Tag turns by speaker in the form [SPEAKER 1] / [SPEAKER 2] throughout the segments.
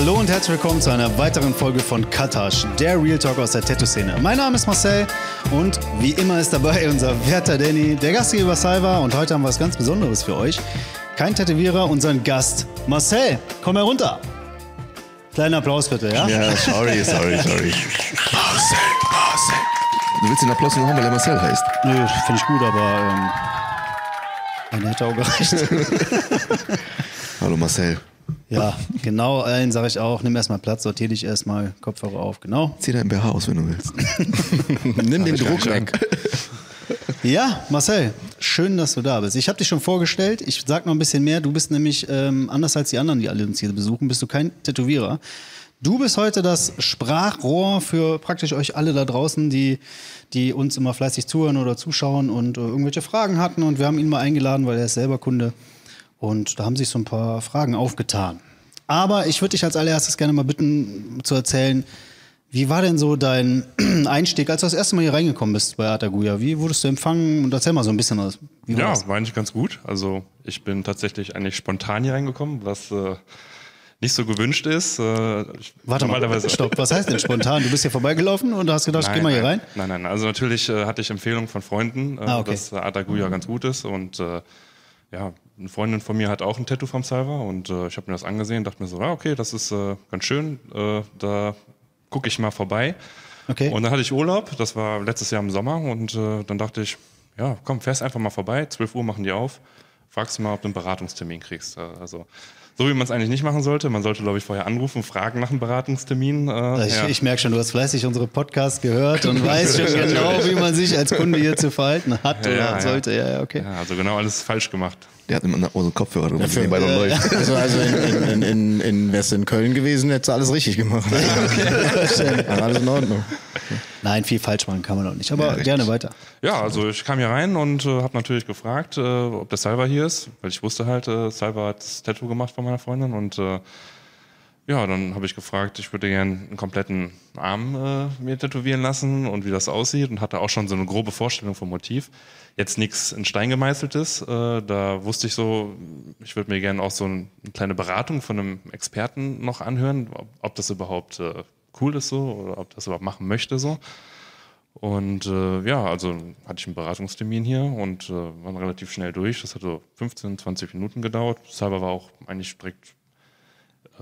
[SPEAKER 1] Hallo und herzlich willkommen zu einer weiteren Folge von Katasch, der Real Talk aus der Tattoo-Szene. Mein Name ist Marcel und wie immer ist dabei unser werter Danny, der Gastgeber Salva und heute haben wir was ganz Besonderes für euch. Kein Tätowierer, unseren Gast Marcel. Komm herunter. Kleiner Applaus bitte, ja?
[SPEAKER 2] Ja, sorry, sorry, sorry. Marcel, Marcel. Du willst den Applaus nur haben, weil er Marcel heißt.
[SPEAKER 1] Nö, finde ich gut, aber ähm, hätte auch gereicht.
[SPEAKER 2] Hallo Marcel.
[SPEAKER 1] Ja, genau, allen sage ich auch, nimm erstmal Platz, sortier dich erstmal, Kopfhörer auf, genau.
[SPEAKER 2] Zieh dein BH aus, wenn du willst.
[SPEAKER 3] Nimm den Druck weg.
[SPEAKER 1] Ja, Marcel, schön, dass du da bist. Ich habe dich schon vorgestellt. Ich sag noch ein bisschen mehr. Du bist nämlich ähm, anders als die anderen, die alle uns hier besuchen, bist du kein Tätowierer. Du bist heute das Sprachrohr für praktisch euch alle da draußen, die, die uns immer fleißig zuhören oder zuschauen und äh, irgendwelche Fragen hatten. Und wir haben ihn mal eingeladen, weil er ist selber Kunde. Und da haben sich so ein paar Fragen aufgetan. Aber ich würde dich als allererstes gerne mal bitten zu erzählen, wie war denn so dein Einstieg, als du das erste Mal hier reingekommen bist bei Ataguya? Wie wurdest du empfangen? Und erzähl mal so ein bisschen was. Wie war
[SPEAKER 4] Ja,
[SPEAKER 1] das?
[SPEAKER 4] war eigentlich ganz gut. Also ich bin tatsächlich eigentlich spontan hier reingekommen, was äh, nicht so gewünscht ist. Äh,
[SPEAKER 1] Warte mal, stopp. Was heißt denn spontan? Du bist hier vorbeigelaufen und hast gedacht, ich geh mal hier rein?
[SPEAKER 4] Nein, nein, also natürlich äh, hatte ich Empfehlungen von Freunden, äh,
[SPEAKER 1] Ah, okay.
[SPEAKER 4] dass äh, Ataguya ganz gut ist und äh, ja, eine Freundin von mir hat auch ein Tattoo vom Salva und äh, ich habe mir das angesehen, dachte mir so, ah, okay, das ist äh, ganz schön, äh, da gucke ich mal vorbei.
[SPEAKER 1] Okay.
[SPEAKER 4] Und dann hatte ich Urlaub, das war letztes Jahr im Sommer und äh, dann dachte ich, ja, komm, fährst einfach mal vorbei, 12 Uhr machen die auf, fragst mal, ob du einen Beratungstermin kriegst. Äh, Also so wie man es eigentlich nicht machen sollte. Man sollte, glaube ich, vorher anrufen, fragen nach einem Beratungstermin. Äh,
[SPEAKER 1] Ich,
[SPEAKER 4] ja.
[SPEAKER 1] ich merke schon, du hast fleißig unsere Podcasts gehört und weißt schon genau, wie man sich als Kunde hier zu verhalten hat
[SPEAKER 4] Ja,
[SPEAKER 1] oder
[SPEAKER 4] ja.
[SPEAKER 1] sollte. Ja, ja, okay.
[SPEAKER 4] also genau alles falsch gemacht.
[SPEAKER 2] Der hat immer unsere Kopfhörer drin, wenn nebenbei noch läuft.
[SPEAKER 3] Also, also in, in, in, in, in wärst du in Köln gewesen, hättest du alles richtig gemacht. Okay. alles in Ordnung.
[SPEAKER 1] Nein, viel falsch machen kann man auch nicht. Aber
[SPEAKER 2] richtig.
[SPEAKER 1] gerne weiter.
[SPEAKER 4] Ja, also ich kam hier rein und äh, habe natürlich gefragt, äh, ob der Salva hier ist, weil ich wusste halt, äh, Salva hat das Tattoo gemacht von meiner Freundin und äh, ja, dann habe ich gefragt, ich würde gerne einen kompletten Arm äh, mir tätowieren lassen und wie das aussieht und hatte auch schon so eine grobe Vorstellung vom Motiv. Jetzt nichts in Stein gemeißeltes. Äh, da wusste ich so, ich würde mir gerne auch so ein, eine kleine Beratung von einem Experten noch anhören, ob, ob das überhaupt äh, cool ist so oder ob das überhaupt machen möchte so. Und äh, ja, also hatte ich einen Beratungstermin hier und äh, waren relativ schnell durch. Das hat so 15, 20 Minuten gedauert. Salva war auch eigentlich direkt.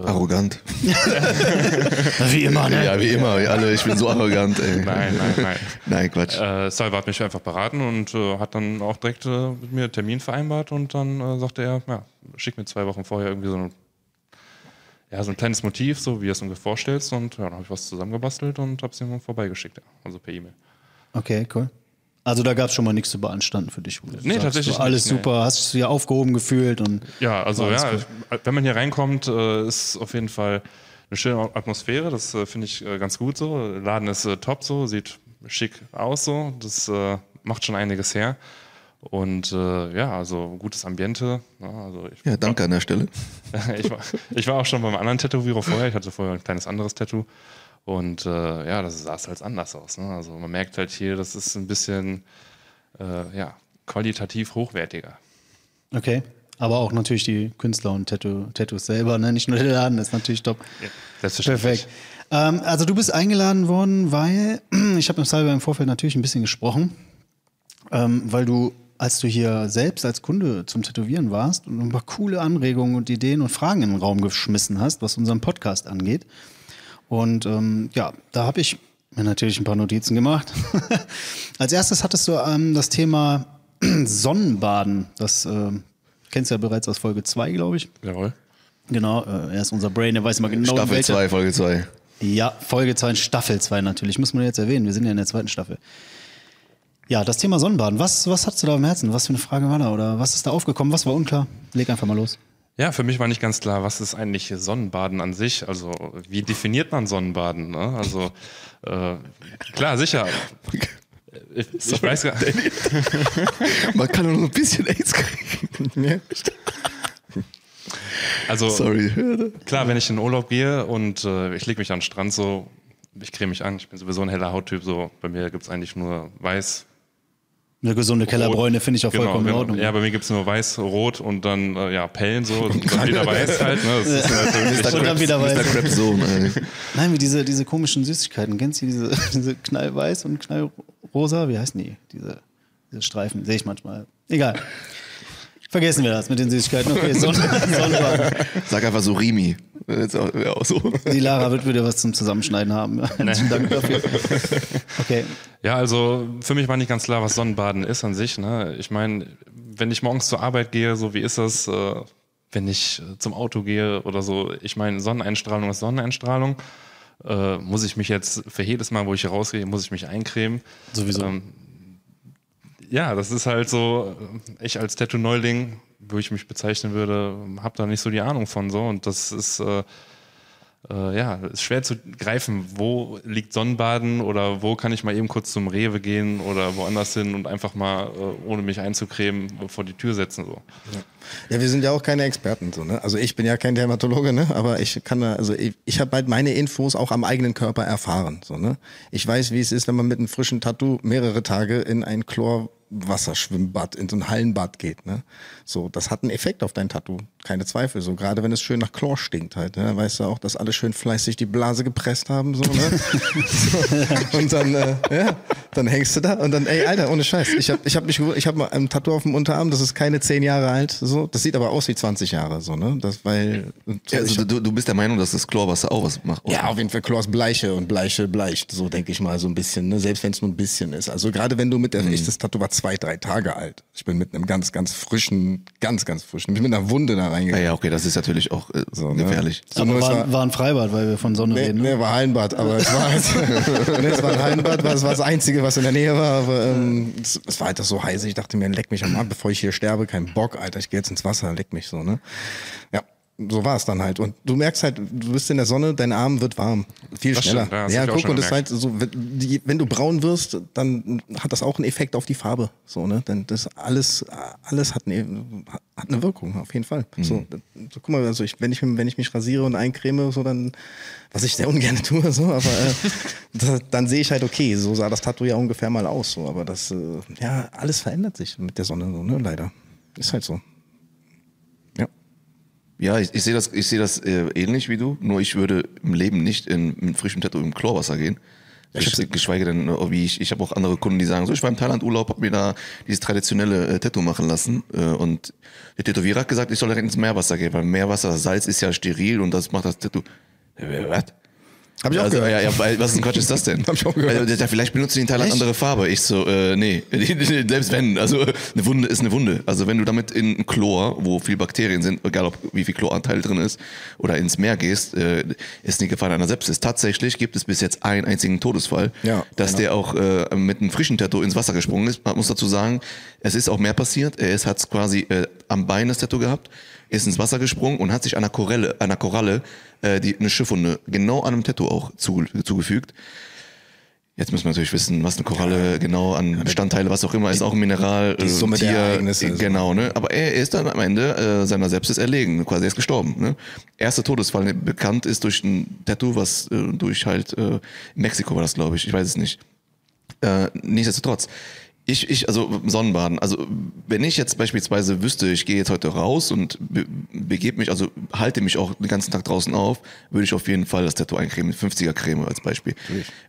[SPEAKER 2] Arrogant.
[SPEAKER 1] Wie immer, ne?
[SPEAKER 2] Ja, wie immer. wir Alle, ich bin so arrogant, ey.
[SPEAKER 4] Nein, nein, nein.
[SPEAKER 2] Nein, Quatsch.
[SPEAKER 4] Äh, Salva hat mich einfach beraten und äh, hat dann auch direkt äh, mit mir einen Termin vereinbart und dann äh, sagte er, ja, schick mir zwei Wochen vorher irgendwie so ein, ja, so ein kleines Motiv, so wie du es ungefähr vorstellst. Und ja, dann habe ich was zusammengebastelt und habe es ihm vorbeigeschickt, ja. also per E-Mail.
[SPEAKER 1] Okay, cool. Also da gab es schon mal nichts zu beanstanden für dich. wo du
[SPEAKER 4] Nee,
[SPEAKER 1] sagst,
[SPEAKER 4] tatsächlich
[SPEAKER 1] so, Alles
[SPEAKER 4] nicht, nee.
[SPEAKER 1] super, hast du dich aufgehoben gefühlt und
[SPEAKER 4] Ja, also
[SPEAKER 1] War
[SPEAKER 4] ja,
[SPEAKER 1] gut.
[SPEAKER 4] wenn man hier reinkommt, äh, ist auf jeden Fall eine schöne Atmosphäre. Das äh, finde ich äh, ganz gut so. Der Laden ist top so, sieht schick aus so. Das macht schon einiges her. Und äh, ja, also gutes Ambiente. Ja, also ich,
[SPEAKER 2] Ja, danke an der Stelle.
[SPEAKER 4] ich, war, ich war auch schon beim anderen Tätowierer vorher. Ich hatte vorher ein kleines anderes Tattoo. Und äh, ja, das sah halt anders aus. Ne? Also man merkt halt hier, das ist ein bisschen äh, ja, qualitativ hochwertiger.
[SPEAKER 1] okay. Aber auch natürlich die Künstler und Tattoo, Tattoos selber, ne? nicht nur der Laden, das ist natürlich top.
[SPEAKER 4] Selbstverständlich.
[SPEAKER 1] Perfekt. Ähm, also du bist eingeladen worden, weil ich habe mit Salva im Vorfeld natürlich ein bisschen gesprochen, ähm, weil du, als du hier selbst als Kunde zum Tätowieren warst und ein paar coole Anregungen und Ideen und Fragen in den Raum geschmissen hast, was unseren Podcast angeht. Und ähm, ja, da habe ich mir natürlich ein paar Notizen gemacht. als erstes hattest du ähm, das Thema Sonnenbaden. Das äh, kennst du ja bereits aus Folge 2, glaube ich.
[SPEAKER 4] Jawohl.
[SPEAKER 1] Genau, äh, er ist unser Brain, der weiß immer genau,
[SPEAKER 2] Staffel
[SPEAKER 1] welcher-
[SPEAKER 2] 2, Folge 2.
[SPEAKER 1] ja, Folge 2, Staffel 2 natürlich. Muss man jetzt erwähnen. Wir sind ja in der zweiten Staffel. Ja, das Thema Sonnenbaden. Was, was hattest du da am Herzen? Was für eine Frage war da? Oder was ist da aufgekommen? Was war unklar? Leg einfach mal los.
[SPEAKER 4] Ja, für mich war nicht ganz klar, was ist eigentlich Sonnenbaden an sich? Also, wie definiert man Sonnenbaden? Ne? Also, äh, klar, sicher. Ich, ich weiß gar
[SPEAKER 2] Man kann nur ein bisschen AIDS kriegen.
[SPEAKER 3] Ja.
[SPEAKER 4] Also,
[SPEAKER 2] Sorry.
[SPEAKER 4] klar, wenn ich in Urlaub gehe und äh, ich lege mich an den Strand so, ich creme mich an, ich bin sowieso ein heller Hauttyp, so bei mir gibt es eigentlich nur weiß,
[SPEAKER 1] Eine gesunde Kellerbräune finde ich auch
[SPEAKER 4] Genau,
[SPEAKER 1] vollkommen in
[SPEAKER 4] genau.
[SPEAKER 1] Ordnung.
[SPEAKER 4] Ja, bei mir gibt's nur weiß, rot und dann äh, ja, Pellen so und dann wieder weiß halt. Ne? Das ist natürlich
[SPEAKER 1] Und dann wieder weiß.
[SPEAKER 2] Krabs Sohn. ey.
[SPEAKER 1] Nein, wie diese, diese komischen Süßigkeiten. Kennst du diese, diese knallweiß und knallrosa? Wie heißen die? Diese, diese Streifen. Sehe ich manchmal. Egal. Vergessen wir das mit den Süßigkeiten. Okay, Sonn Sonnenbrand.
[SPEAKER 2] Sag einfach so Rimi. Ist auch, ja, auch so.
[SPEAKER 1] Die Lara wird wieder was zum Zusammenschneiden haben. Herzlichen Dank dafür. Okay.
[SPEAKER 4] Ja, also für mich war nicht ganz klar, was Sonnenbaden ist an sich. Ne? Ich meine, wenn ich morgens zur Arbeit gehe, so wie ist das, äh, wenn ich äh, zum Auto gehe oder so, ich meine, Sonneneinstrahlung ist Sonneneinstrahlung. Äh, muss ich mich jetzt für jedes Mal, wo ich hier rausgehe, muss ich mich eincremen?
[SPEAKER 1] Sowieso.
[SPEAKER 4] Ähm, ja, das ist halt so, äh, ich als Tattoo-Neuling, wo ich mich bezeichnen würde, habe da nicht so die Ahnung von so und das ist äh, äh, ja, ist schwer zu greifen, wo liegt Sonnenbaden oder wo kann ich mal eben kurz zum Rewe gehen oder woanders hin und einfach mal, äh, ohne mich einzucremen, vor die Tür setzen. So.
[SPEAKER 3] Ja, wir sind ja auch keine Experten so, ne? Also ich bin ja kein Dermatologe, ne? Aber ich kann also ich, ich habe halt meine Infos auch am eigenen Körper erfahren, so, ne? Ich weiß, wie es ist, wenn man mit einem frischen Tattoo mehrere Tage in ein Chlorwasserschwimmbad, in so ein Hallenbad geht, ne? So, das hat einen Effekt auf dein Tattoo, keine Zweifel. So, gerade wenn es schön nach Chlor stinkt halt, ne? Weißt du auch, dass alle schön fleißig die Blase gepresst haben, so, ne? so, und dann, äh, ja, dann hängst du da und dann, ey, Alter, ohne Scheiß. Ich habe ich hab mich, ich habe mal ein Tattoo auf dem Unterarm, das ist keine zehn Jahre alt, so. Das sieht aber aus wie 20 Jahre, so, ne? Das, weil,
[SPEAKER 2] Ja,
[SPEAKER 3] ich
[SPEAKER 2] also du, du bist der Meinung, dass das Chlorwasser auch was macht?
[SPEAKER 3] ja, auf jeden Fall Chlor ist Bleiche und Bleiche bleicht, so denke ich mal so ein bisschen, ne? selbst wenn es nur ein bisschen ist. Also gerade wenn du mit der, ich, das Tattoo war zwei, drei Tage alt. Ich bin mit einem ganz, ganz frischen, ganz, ganz frischen, ich bin mit einer Wunde da
[SPEAKER 2] Ja,
[SPEAKER 3] reingegangen.
[SPEAKER 2] ja, okay, das ist natürlich auch äh,
[SPEAKER 3] So, ne?
[SPEAKER 2] gefährlich.
[SPEAKER 3] So,
[SPEAKER 1] Aber
[SPEAKER 3] nur es
[SPEAKER 1] war, war ein Freibad, weil wir von Sonne
[SPEAKER 3] Nee,
[SPEAKER 1] reden. ne?
[SPEAKER 3] nee, war Hallenbad, aber es war halt, nee, es war ein Hallenbad, war, es war das Einzige, was in der Nähe war, aber ähm, es, es war halt so heiß, ich dachte mir, leck mich am Arm, bevor ich hier sterbe, kein Bock, Alter, ich gehe jetzt ins Wasser, leck mich so, ne? Ja, so war es dann halt. Und du merkst halt, du bist in der Sonne, dein Arm wird warm. Viel
[SPEAKER 4] Das
[SPEAKER 3] schneller.
[SPEAKER 4] stimmt, ja,
[SPEAKER 3] guck, und das ist halt so, wenn, die, wenn du braun wirst, dann hat das auch einen Effekt auf die Farbe. So, ne? Denn das alles, alles hat eine, hat eine Wirkung, auf jeden Fall.
[SPEAKER 4] Mhm.
[SPEAKER 3] So, so, guck mal, also ich, wenn ich, wenn ich mich rasiere und eincreme, so dann, was ich sehr ungern tue, so, aber äh, das, dann sehe ich halt, okay, so sah das Tattoo ja ungefähr mal aus. So, aber das, äh, ja, alles verändert sich mit der Sonne, so, ne? Leider. Ist halt so. Ja.
[SPEAKER 2] Ja, ich, ich sehe das, ich sehe das äh, ähnlich wie du, nur ich würde im Leben nicht in, mit frischem Tattoo im Chlorwasser gehen. Gesch- geschweige denn, äh, wie ich, ich habe auch andere Kunden, die sagen, so, ich war im Thailand-Urlaub, habe mir da dieses traditionelle äh, Tattoo machen lassen äh, und der Tätowierer hat gesagt, ich soll direkt ins Meerwasser gehen, weil Meerwasser, Salz ist ja steril und das macht das Tattoo. Was?
[SPEAKER 3] Hab ich auch
[SPEAKER 2] also,
[SPEAKER 3] gehört.
[SPEAKER 2] Ja, ja, weil, was ein Quatsch ist das denn?
[SPEAKER 3] Hab ich auch gehört.
[SPEAKER 2] Also, der- vielleicht benutzen die in Thailand
[SPEAKER 3] Echt?
[SPEAKER 2] andere Farbe. Ich so, äh, nee, selbst wenn. Also eine Wunde ist eine Wunde. Also wenn du damit in Chlor, wo viel Bakterien sind, egal ob wie viel Chloranteil drin ist, oder ins Meer gehst, äh, ist die Gefahr einer Sepsis. Tatsächlich gibt es bis jetzt einen einzigen Todesfall,
[SPEAKER 3] Ja,
[SPEAKER 2] dass
[SPEAKER 3] genau.
[SPEAKER 2] der auch äh, mit einem frischen Tattoo ins Wasser gesprungen ist. Man muss dazu sagen, es ist auch mehr passiert. Er hat quasi äh, am Bein das Tattoo gehabt, ist ins Wasser gesprungen und hat sich einer Korelle, einer Koralle äh, die, eine Schiffwunde genau an einem Tattoo auch zu, zugefügt. Jetzt müssen wir natürlich wissen, was eine Koralle genau an Bestandteile, was auch immer, ist auch ein Mineral,
[SPEAKER 3] die
[SPEAKER 2] äh,
[SPEAKER 3] Summe der
[SPEAKER 2] Tier,
[SPEAKER 3] Ereignisse
[SPEAKER 2] äh, genau, ne? Aber er ist dann am Ende äh, seiner Sepsis erlegen, quasi er ist gestorben. Ne? Erster Todesfall bekannt ist durch ein Tattoo, was äh, durch halt äh, Mexiko war das, glaube ich, ich weiß es nicht. Äh, nichtsdestotrotz. Ich, ich, also Sonnenbaden. Also wenn ich jetzt beispielsweise wüsste, ich gehe jetzt heute raus und be begebe mich, also halte mich auch den ganzen Tag draußen auf, würde ich auf jeden Fall das Tattoo eincremen, mit 50er Creme als Beispiel.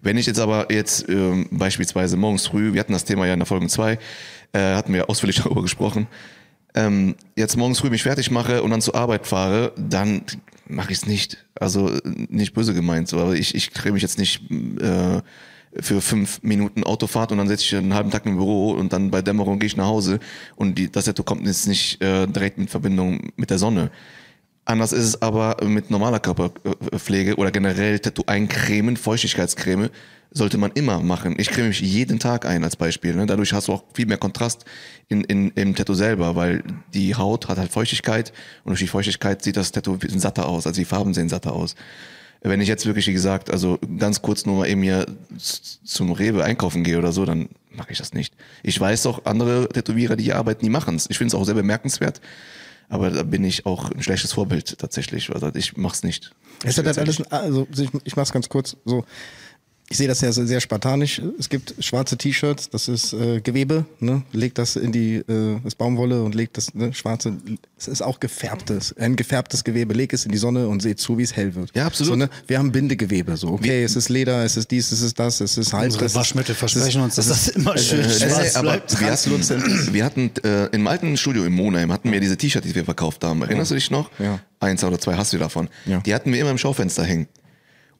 [SPEAKER 2] Wenn ich jetzt aber jetzt ähm, beispielsweise morgens früh, wir hatten das Thema ja in der Folge 2, äh, hatten wir ausführlich darüber gesprochen, ähm, jetzt morgens früh mich fertig mache und dann zur Arbeit fahre, dann mache ich es nicht. Also äh, nicht böse gemeint, so, aber ich, ich creme mich jetzt nicht äh, für fünf Minuten Autofahrt und dann sitze ich einen halben Tag im Büro und dann bei Dämmerung gehe ich nach Hause und die, das Tattoo kommt jetzt nicht äh, direkt mit Verbindung mit der Sonne. Anders ist es aber mit normaler Körperpflege oder generell Tattoo eincremen, Feuchtigkeitscreme, sollte man immer machen. Ich creme mich jeden Tag ein als Beispiel. Ne? Dadurch hast du auch viel mehr Kontrast in, in, im Tattoo selber, weil die Haut hat halt Feuchtigkeit und durch die Feuchtigkeit sieht das Tattoo ein bisschen satter aus, also die Farben sehen satter aus. Wenn ich jetzt wirklich, wie gesagt, also ganz kurz nur mal eben hier zum Rewe einkaufen gehe oder so, dann mache ich das nicht. Ich weiß auch, andere Tätowierer, die hier arbeiten, die machen es. Ich finde es auch sehr bemerkenswert. Aber da bin ich auch ein schlechtes Vorbild tatsächlich. Also ich mach's nicht.
[SPEAKER 3] Es hat halt alles, also ich, ich mach's ganz kurz so. Ich sehe das ja sehr, sehr spartanisch. Es gibt schwarze T-Shirts, das ist äh, Gewebe, ne? Legt das in die äh, das Baumwolle und legt das ne, schwarze. Es ist auch gefärbtes, ein gefärbtes Gewebe. Leg es in die Sonne und seht zu, wie es hell wird.
[SPEAKER 2] Ja, absolut.
[SPEAKER 3] So, ne? Wir haben Bindegewebe. So, okay, es ist Leder, es ist dies, es ist das, es ist Halb.
[SPEAKER 1] Unsere Waschmittel versprechen uns, dass das immer schön
[SPEAKER 2] Äh,
[SPEAKER 1] schwarz
[SPEAKER 2] aber
[SPEAKER 1] bleibt.
[SPEAKER 2] wir hatten, wir hatten äh, im alten Studio in Monheim hatten wir diese T-Shirts, die wir verkauft haben. Erinnerst du dich noch?
[SPEAKER 3] Ja.
[SPEAKER 2] Eins oder zwei hast du davon.
[SPEAKER 3] Ja.
[SPEAKER 2] Die hatten wir immer im Schaufenster hängen.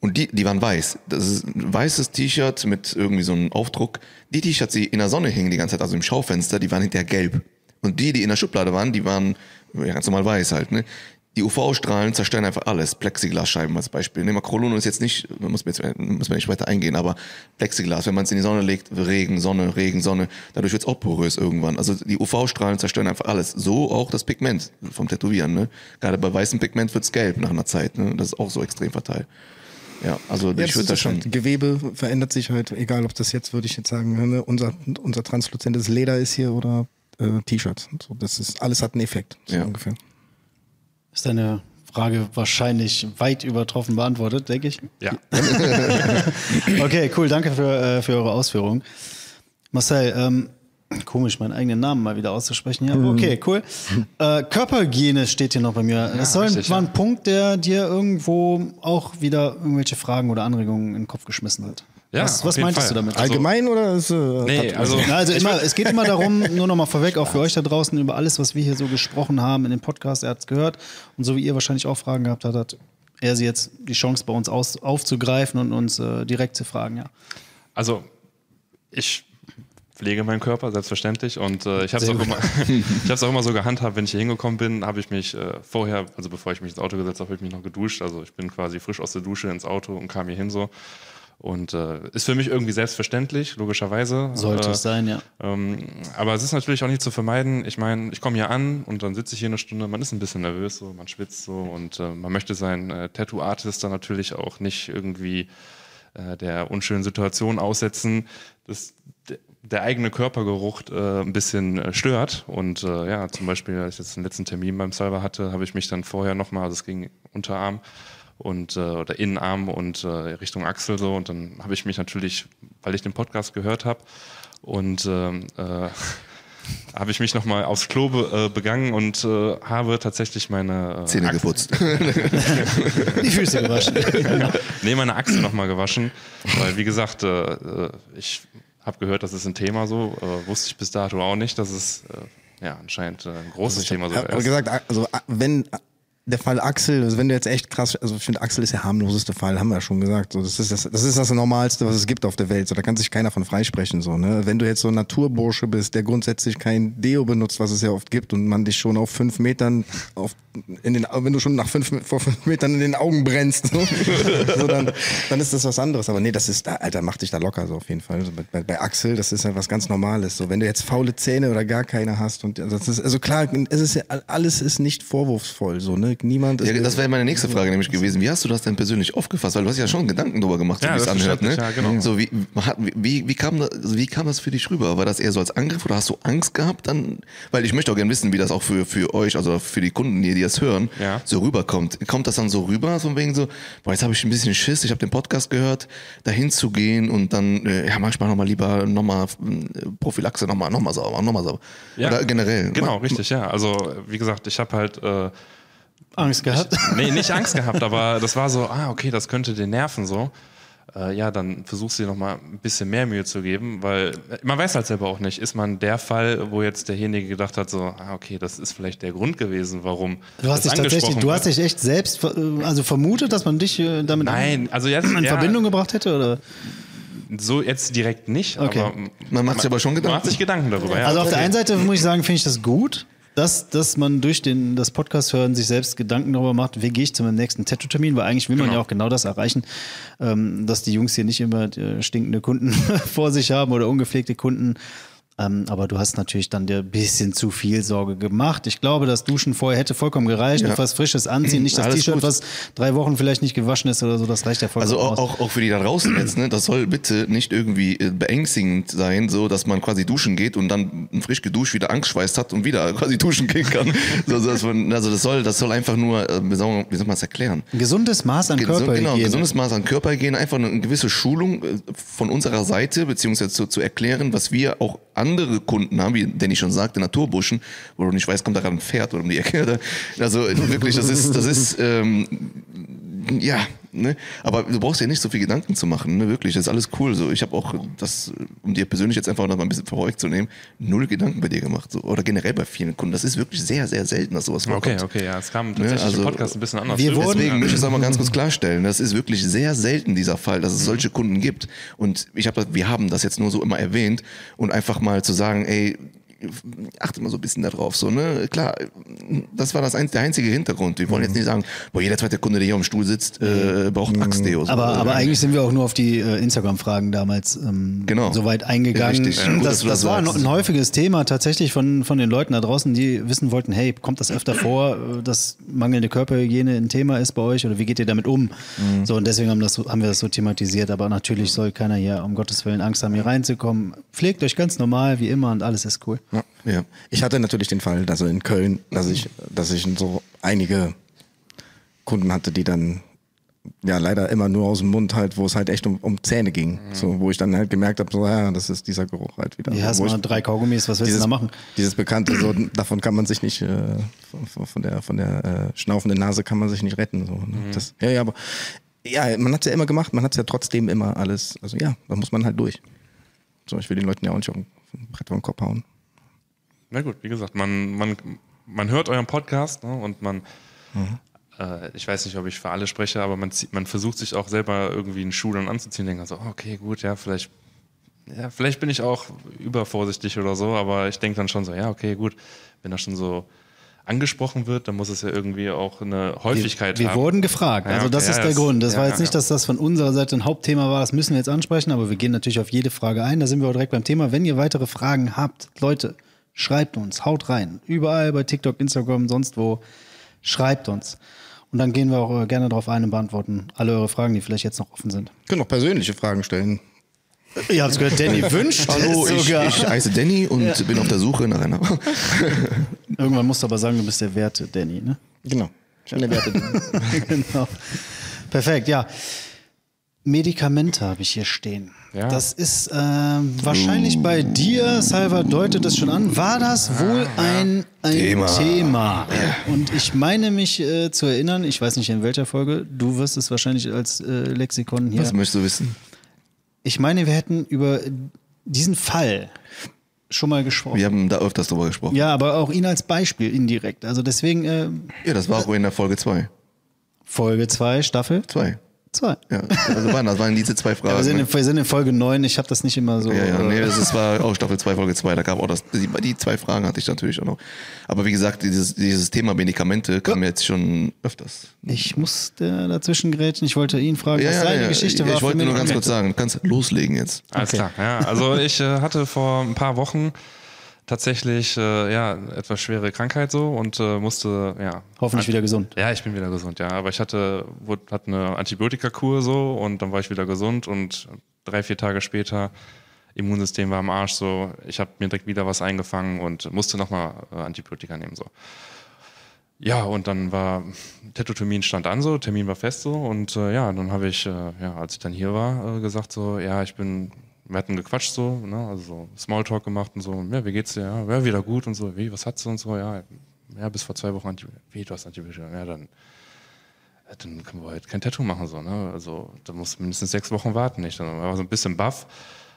[SPEAKER 2] Und die, die waren weiß. Das ist ein weißes T-Shirt mit irgendwie so einem Aufdruck. Die T-Shirts, die in der Sonne hingen die ganze Zeit, also im Schaufenster, die waren hinterher gelb. Und die, die in der Schublade waren, die waren ja, ganz normal weiß halt. Ne? Die UV-Strahlen zerstören einfach alles. Plexiglasscheiben als Beispiel. Ne, Makrolone ist jetzt nicht, muss man, jetzt, muss man nicht weiter eingehen, aber Plexiglas, wenn man es in die Sonne legt, Regen, Sonne, Regen, Sonne, dadurch wird es auch porös irgendwann. Also die UV-Strahlen zerstören einfach alles. So auch das Pigment vom Tätowieren. Ne? Gerade bei weißem Pigment wird's gelb nach einer Zeit. Ne? Das ist auch so extrem verteilt. Ja, also
[SPEAKER 3] Ja,
[SPEAKER 2] ich
[SPEAKER 3] das
[SPEAKER 2] würde
[SPEAKER 3] das
[SPEAKER 2] schon.
[SPEAKER 3] halt. Gewebe verändert sich halt, egal ob das jetzt, würde ich jetzt sagen, ne, unser, unser transluzentes Leder ist hier oder äh, T-Shirts. So, das ist, alles hat einen Effekt, so
[SPEAKER 2] Ja.
[SPEAKER 3] ungefähr.
[SPEAKER 1] Ist deine Frage wahrscheinlich weit übertroffen beantwortet, denke ich.
[SPEAKER 4] Ja.
[SPEAKER 1] Okay, cool, danke für, äh, für eure Ausführungen. Marcel, ähm, komisch, meinen eigenen Namen mal wieder auszusprechen. Ja, okay, cool. Äh, Körperhygiene steht hier noch bei mir. Das soll,
[SPEAKER 4] richtig,
[SPEAKER 1] war ein
[SPEAKER 4] ja.
[SPEAKER 1] Punkt, der dir irgendwo auch wieder irgendwelche Fragen oder Anregungen in den Kopf geschmissen hat.
[SPEAKER 4] Ja,
[SPEAKER 1] was was meintest
[SPEAKER 4] Fall.
[SPEAKER 1] du damit?
[SPEAKER 4] Also-
[SPEAKER 3] Allgemein oder ist, äh,
[SPEAKER 4] Nee, also
[SPEAKER 1] also immer, es geht immer darum, nur noch mal vorweg, auch für euch da draußen, über alles, was wir hier so gesprochen haben in dem Podcast. Er hat es gehört. Und so wie ihr wahrscheinlich auch Fragen gehabt habt, hat er sie jetzt die Chance bei uns aus, aufzugreifen und uns äh, direkt zu fragen. Ja.
[SPEAKER 4] Also, ich pflege meinen Körper, selbstverständlich. Und äh, ich habe es auch, immer- ich auch immer so gehandhabt, wenn ich hier hingekommen bin, habe ich mich äh, vorher, also bevor ich mich ins Auto gesetzt habe, habe ich mich noch geduscht. Also ich bin quasi frisch aus der Dusche ins Auto und kam hier hin so. Und äh, ist für mich irgendwie selbstverständlich, logischerweise.
[SPEAKER 1] Sollte
[SPEAKER 4] äh,
[SPEAKER 1] es sein, ja.
[SPEAKER 4] Ähm, aber es ist natürlich auch nicht zu vermeiden. Ich meine, ich komme hier an und dann sitze ich hier eine Stunde, man ist ein bisschen nervös, so, man schwitzt so und äh, man möchte seinen äh, Tattoo-Artist dann natürlich auch nicht irgendwie der unschönen Situation aussetzen, dass de- der eigene Körpergeruch äh, ein bisschen äh, stört. Und äh, ja, zum Beispiel, als ich jetzt den letzten Termin beim Salver hatte, habe ich mich dann vorher nochmal, also es ging Unterarm und äh, oder Innenarm und äh, Richtung Achsel so und dann habe ich mich natürlich, weil ich den Podcast gehört habe und ähm, äh, habe ich mich nochmal aufs Klo be, äh, begangen und äh, habe tatsächlich meine äh,
[SPEAKER 2] Zähne
[SPEAKER 4] Achsel-
[SPEAKER 2] geputzt.
[SPEAKER 1] Die Füße gewaschen.
[SPEAKER 4] nee, meine Achsel nochmal gewaschen, weil wie gesagt, äh, ich habe gehört, das ist ein Thema so, äh, wusste ich bis dato auch nicht, dass es äh, ja anscheinend äh, ein großes Thema
[SPEAKER 3] Ich habe
[SPEAKER 4] sogar ist.
[SPEAKER 3] gesagt, also wenn der Fall Axel, also wenn du jetzt echt krass, also ich finde Axel ist der harmloseste Fall, haben wir ja schon gesagt. So, das ist das, das ist das Normalste, was es gibt auf der Welt. So, da kann sich keiner von freisprechen. So, ne? Wenn du jetzt so ein Naturbursche bist, der grundsätzlich kein Deo benutzt, was es ja oft gibt, und man dich schon auf fünf Metern auf in den, wenn du schon nach fünf, vor fünf Metern in den Augen brennst, so, so dann, dann ist das was anderes. Aber nee, das ist, Alter, mach dich da locker so auf jeden Fall. So, bei, bei, Axel, das ist ja was ganz Normales. So, wenn du jetzt faule Zähne oder gar keine hast und das ist, also klar, es ist alles ist nicht vorwurfsvoll, so, ne? Niemand ist.
[SPEAKER 2] Ja, das wäre meine nächste Frage nämlich gewesen. Wie hast du das denn persönlich aufgefasst? Weil du hast ja schon Gedanken darüber gemacht, so
[SPEAKER 4] Ja,
[SPEAKER 2] wie es anhört. Ne?
[SPEAKER 4] ja, genau.
[SPEAKER 2] So, wie, hat- wie, wie, kam das, wie kam das für dich rüber? War das eher so als Angriff oder hast du Angst gehabt? Dann, weil ich möchte auch gerne wissen, wie das auch für, für euch, also für die Kunden, die, die das hören,
[SPEAKER 4] Ja.
[SPEAKER 2] so rüberkommt. Kommt das dann so rüber, so von wegen so, boah, jetzt habe ich ein bisschen Schiss, ich habe den Podcast gehört, dahin zu gehen und dann, äh, ja, manchmal nochmal lieber nochmal Prophylaxe, nochmal noch mal sauber, nochmal sauber.
[SPEAKER 4] Ja,
[SPEAKER 2] Oder generell.
[SPEAKER 4] Genau, richtig, ja. Also wie gesagt, ich habe halt äh,
[SPEAKER 1] Angst gehabt.
[SPEAKER 4] nee, nicht Angst gehabt, aber das war so, ah, okay, das könnte den nerven so. Äh, ja, dann versuchst du dir nochmal ein bisschen mehr Mühe zu geben, weil man weiß halt selber auch nicht, ist man der Fall, wo jetzt derjenige gedacht hat, so, ah, okay, das ist vielleicht der Grund gewesen, warum
[SPEAKER 1] Du hast
[SPEAKER 4] das
[SPEAKER 1] dich tatsächlich, du hast dich echt selbst, ver- also vermutet, dass man dich äh, damit
[SPEAKER 4] Nein, also jetzt
[SPEAKER 1] in
[SPEAKER 4] ja,
[SPEAKER 1] Verbindung gebracht hätte, oder?
[SPEAKER 4] so jetzt direkt nicht,
[SPEAKER 1] Okay.
[SPEAKER 4] aber
[SPEAKER 2] Man macht sich aber schon
[SPEAKER 4] man
[SPEAKER 2] Gedanken.
[SPEAKER 4] macht sich Gedanken darüber. Ja.
[SPEAKER 1] Also auf der einen Seite muss ich sagen, finde ich das gut, dass, dass man durch den, das Podcast hören sich selbst Gedanken darüber macht, wie gehe ich zu meinem nächsten Tattoo-Termin, weil eigentlich will man
[SPEAKER 4] Genau.
[SPEAKER 1] ja auch genau das erreichen, ähm, dass die Jungs hier nicht immer äh, stinkende Kunden vor sich haben oder ungepflegte Kunden. Ähm, aber du hast natürlich dann dir ein bisschen zu viel Sorge gemacht. Ich glaube, das Duschen vorher hätte vollkommen gereicht.
[SPEAKER 2] Ja.
[SPEAKER 1] Etwas Frisches anziehen, nicht das T-Shirt, was drei Wochen vielleicht nicht gewaschen ist oder so, das reicht ja vollkommen
[SPEAKER 2] Also auch,
[SPEAKER 1] aus.
[SPEAKER 2] auch, auch für die da draußen jetzt, ne? Das soll bitte nicht irgendwie äh, beängstigend sein, so dass man quasi duschen geht und dann frisch geduscht wieder Angstschweiß hat und wieder quasi duschen gehen kann. so, dass man, also das soll, das soll einfach nur, äh, wie soll man es erklären?
[SPEAKER 1] Gesundes Maß an
[SPEAKER 2] Gesund-
[SPEAKER 1] Körperhygiene.
[SPEAKER 2] Genau, gesundes Maß an Körperhygiene, einfach eine gewisse Schulung äh, von unserer Seite, beziehungsweise zu, zu erklären, was wir auch andere Kunden haben, wie Danny schon sagte, Naturbuschen, wo du nicht weißt, kommt da gerade ein Pferd oder um die Ecke. Also wirklich, das ist, das ist, ähm, ja, ne? Aber du brauchst ja nicht so viel Gedanken zu machen, ne? Wirklich, das ist alles cool. So, ich habe auch das, um dir persönlich jetzt einfach noch mal ein bisschen vorwegzunehmen, null Gedanken bei dir gemacht. So. Oder generell bei vielen Kunden. Das ist wirklich sehr, sehr selten, dass sowas
[SPEAKER 4] Okay,
[SPEAKER 2] vorkommt.
[SPEAKER 4] okay, ja, es kam tatsächlich
[SPEAKER 2] also,
[SPEAKER 4] im Podcast ein bisschen anders.
[SPEAKER 1] wir wurden-
[SPEAKER 2] Deswegen möchte ich es mal ganz kurz klarstellen. Das ist wirklich sehr selten dieser Fall, dass es solche Kunden gibt. Und ich habe, wir haben das jetzt nur so immer erwähnt und einfach mal zu sagen, ey, achte mal so ein bisschen darauf. So, ne? Klar, das war das ein, der einzige Hintergrund. Wir wollen jetzt nicht sagen, boah, jeder zweite Kunde, der hier am Stuhl sitzt, äh, braucht Axtdeo. So.
[SPEAKER 1] Aber, aber eigentlich sind wir auch nur auf die äh, Instagram-Fragen damals ähm,
[SPEAKER 2] Genau.
[SPEAKER 1] so weit eingegangen.
[SPEAKER 2] Richtig. Ja, gut,
[SPEAKER 1] das das
[SPEAKER 2] das
[SPEAKER 1] war ein, ein häufiges Thema tatsächlich von, von den Leuten da draußen, die wissen wollten, hey, kommt das öfter vor, äh, dass mangelnde Körperhygiene ein Thema ist bei euch oder wie geht ihr damit um?
[SPEAKER 2] Mhm.
[SPEAKER 1] So, und deswegen haben, das, haben wir das so thematisiert. Aber natürlich soll keiner hier um Gottes Willen Angst haben, hier reinzukommen. Pflegt euch ganz normal, wie immer und alles ist cool.
[SPEAKER 3] Ja.
[SPEAKER 2] ja.
[SPEAKER 3] Ich hatte natürlich den Fall, dass in Köln, dass ich, dass ich so einige Kunden hatte, die dann ja leider immer nur aus dem Mund halt, wo es halt echt um, um Zähne ging. So, wo ich dann halt gemerkt habe, so ja, das ist dieser Geruch halt wieder.
[SPEAKER 1] Hier hast du mal
[SPEAKER 3] ich,
[SPEAKER 1] drei Kaugummis, was willst du
[SPEAKER 3] dieses,
[SPEAKER 1] da machen?
[SPEAKER 3] Dieses bekannte, so, davon kann man sich nicht, äh, von, von der, von der äh, schnaufenden Nase kann man sich nicht retten. So, ne? das, ja, ja, aber ja, man hat es ja immer gemacht, man hat es ja trotzdem immer alles, also ja, da muss man halt durch. So, ich will den Leuten ja auch nicht auf ein Brett den Kopf hauen.
[SPEAKER 4] Na gut, wie gesagt, man, man, man hört euren Podcast ne, und man, äh, ich weiß nicht, ob ich für alle spreche, aber man, zieht- man versucht sich auch selber irgendwie einen Schuh dann anzuziehen, denkt so, oh, okay, gut, ja, vielleicht, ja, vielleicht bin ich auch übervorsichtig oder so, aber ich denke dann schon so, ja, okay, gut, wenn das schon so angesprochen wird, dann muss es ja irgendwie auch eine Häufigkeit
[SPEAKER 1] Wir, wir
[SPEAKER 4] haben.
[SPEAKER 1] wurden gefragt.
[SPEAKER 4] Ja,
[SPEAKER 1] Also das
[SPEAKER 4] okay,
[SPEAKER 1] ist
[SPEAKER 4] ja,
[SPEAKER 1] der
[SPEAKER 4] das-
[SPEAKER 1] Grund. Das
[SPEAKER 4] ja,
[SPEAKER 1] war jetzt
[SPEAKER 4] ja,
[SPEAKER 1] nicht,
[SPEAKER 4] ja.
[SPEAKER 1] dass das von unserer Seite ein Hauptthema war. Das müssen wir jetzt ansprechen, aber wir gehen natürlich auf jede Frage ein. Da sind wir auch direkt beim Thema. Wenn ihr weitere Fragen habt, Leute, schreibt uns, haut rein. Überall bei TikTok, Instagram, sonst wo. Schreibt uns. Und dann gehen wir auch äh, gerne darauf ein und beantworten alle eure Fragen, die vielleicht jetzt noch offen sind.
[SPEAKER 3] Können auch persönliche Fragen stellen.
[SPEAKER 1] Ihr habt es gehört, Danny wünscht
[SPEAKER 2] Hallo, ich,
[SPEAKER 1] sogar.
[SPEAKER 2] ich heiße Danny und bin auf der Suche nach einer.
[SPEAKER 1] Irgendwann musst du aber sagen, du bist der Werte, Danny, ne?
[SPEAKER 3] Genau. Ich bin der Werte.
[SPEAKER 1] genau. Perfekt, ja. Medikamente habe ich hier stehen.
[SPEAKER 4] Ja.
[SPEAKER 1] Das ist ähm, wahrscheinlich bei dir, Salva, deutet es schon an. War das wohl ein, ein Thema?
[SPEAKER 2] Thema.
[SPEAKER 1] Und ich meine mich äh, zu erinnern, ich weiß nicht in welcher Folge, du wirst es wahrscheinlich als äh, Lexikon hier.
[SPEAKER 2] Was möchtest du wissen?
[SPEAKER 1] Ich meine, wir hätten über diesen Fall schon mal gesprochen.
[SPEAKER 2] Wir haben da öfters drüber gesprochen.
[SPEAKER 1] Ja, aber auch ihn als Beispiel indirekt. Also deswegen äh,
[SPEAKER 2] Ja, das war auch in der Folge 2.
[SPEAKER 1] Folge 2, Staffel
[SPEAKER 2] 2.
[SPEAKER 1] 2.
[SPEAKER 2] Ja, also waren, das waren diese zwei Fragen.
[SPEAKER 1] Wir sind, in, wir sind in Folge 9, ich habe das nicht immer so.
[SPEAKER 2] ja, ja, nee,
[SPEAKER 1] äh,
[SPEAKER 2] das ist, war auch Staffel 2, Folge 2, da gab auch das, die, die zwei Fragen hatte ich natürlich auch noch. Aber wie gesagt, dieses, dieses Thema Medikamente kam jetzt schon öfters.
[SPEAKER 1] ich musste dazwischen grätschen. Ich wollte ihn fragen, was seine Geschichte
[SPEAKER 2] ich,
[SPEAKER 1] war.
[SPEAKER 2] ich wollte nur ganz kurz sagen, du kannst loslegen jetzt.
[SPEAKER 4] Alles
[SPEAKER 1] Okay.
[SPEAKER 4] klar, ja. Also ich äh, hatte vor ein paar Wochen tatsächlich äh, ja etwas schwere Krankheit so und äh, musste ja
[SPEAKER 1] Hoffentlich wieder gesund.
[SPEAKER 4] Ja, ich bin wieder gesund, ja. Aber ich hatte, wurde, hatte eine Antibiotikakur so und dann war ich wieder gesund und drei, vier Tage später, Immunsystem war am Arsch so, ich habe mir direkt wieder was eingefangen und musste nochmal äh, Antibiotika nehmen so. Ja, und dann war Tetrotermin stand an so, Termin war fest so und äh, ja, dann habe ich, äh, ja, als ich dann hier war, äh, gesagt so, ja, ich bin, wir hatten gequatscht so, ne, also so Smalltalk gemacht und so, ja, wie geht's dir? Ja, ja wieder gut und so, wie, was hast du und so, ja, ja, bis vor zwei Wochen Antibiotika, wie, du hast Antibiotika, ja, dann, ja, dann können wir heute kein Tattoo machen so, ne, also da muss mindestens sechs Wochen warten, nicht, dann war so ein bisschen baff,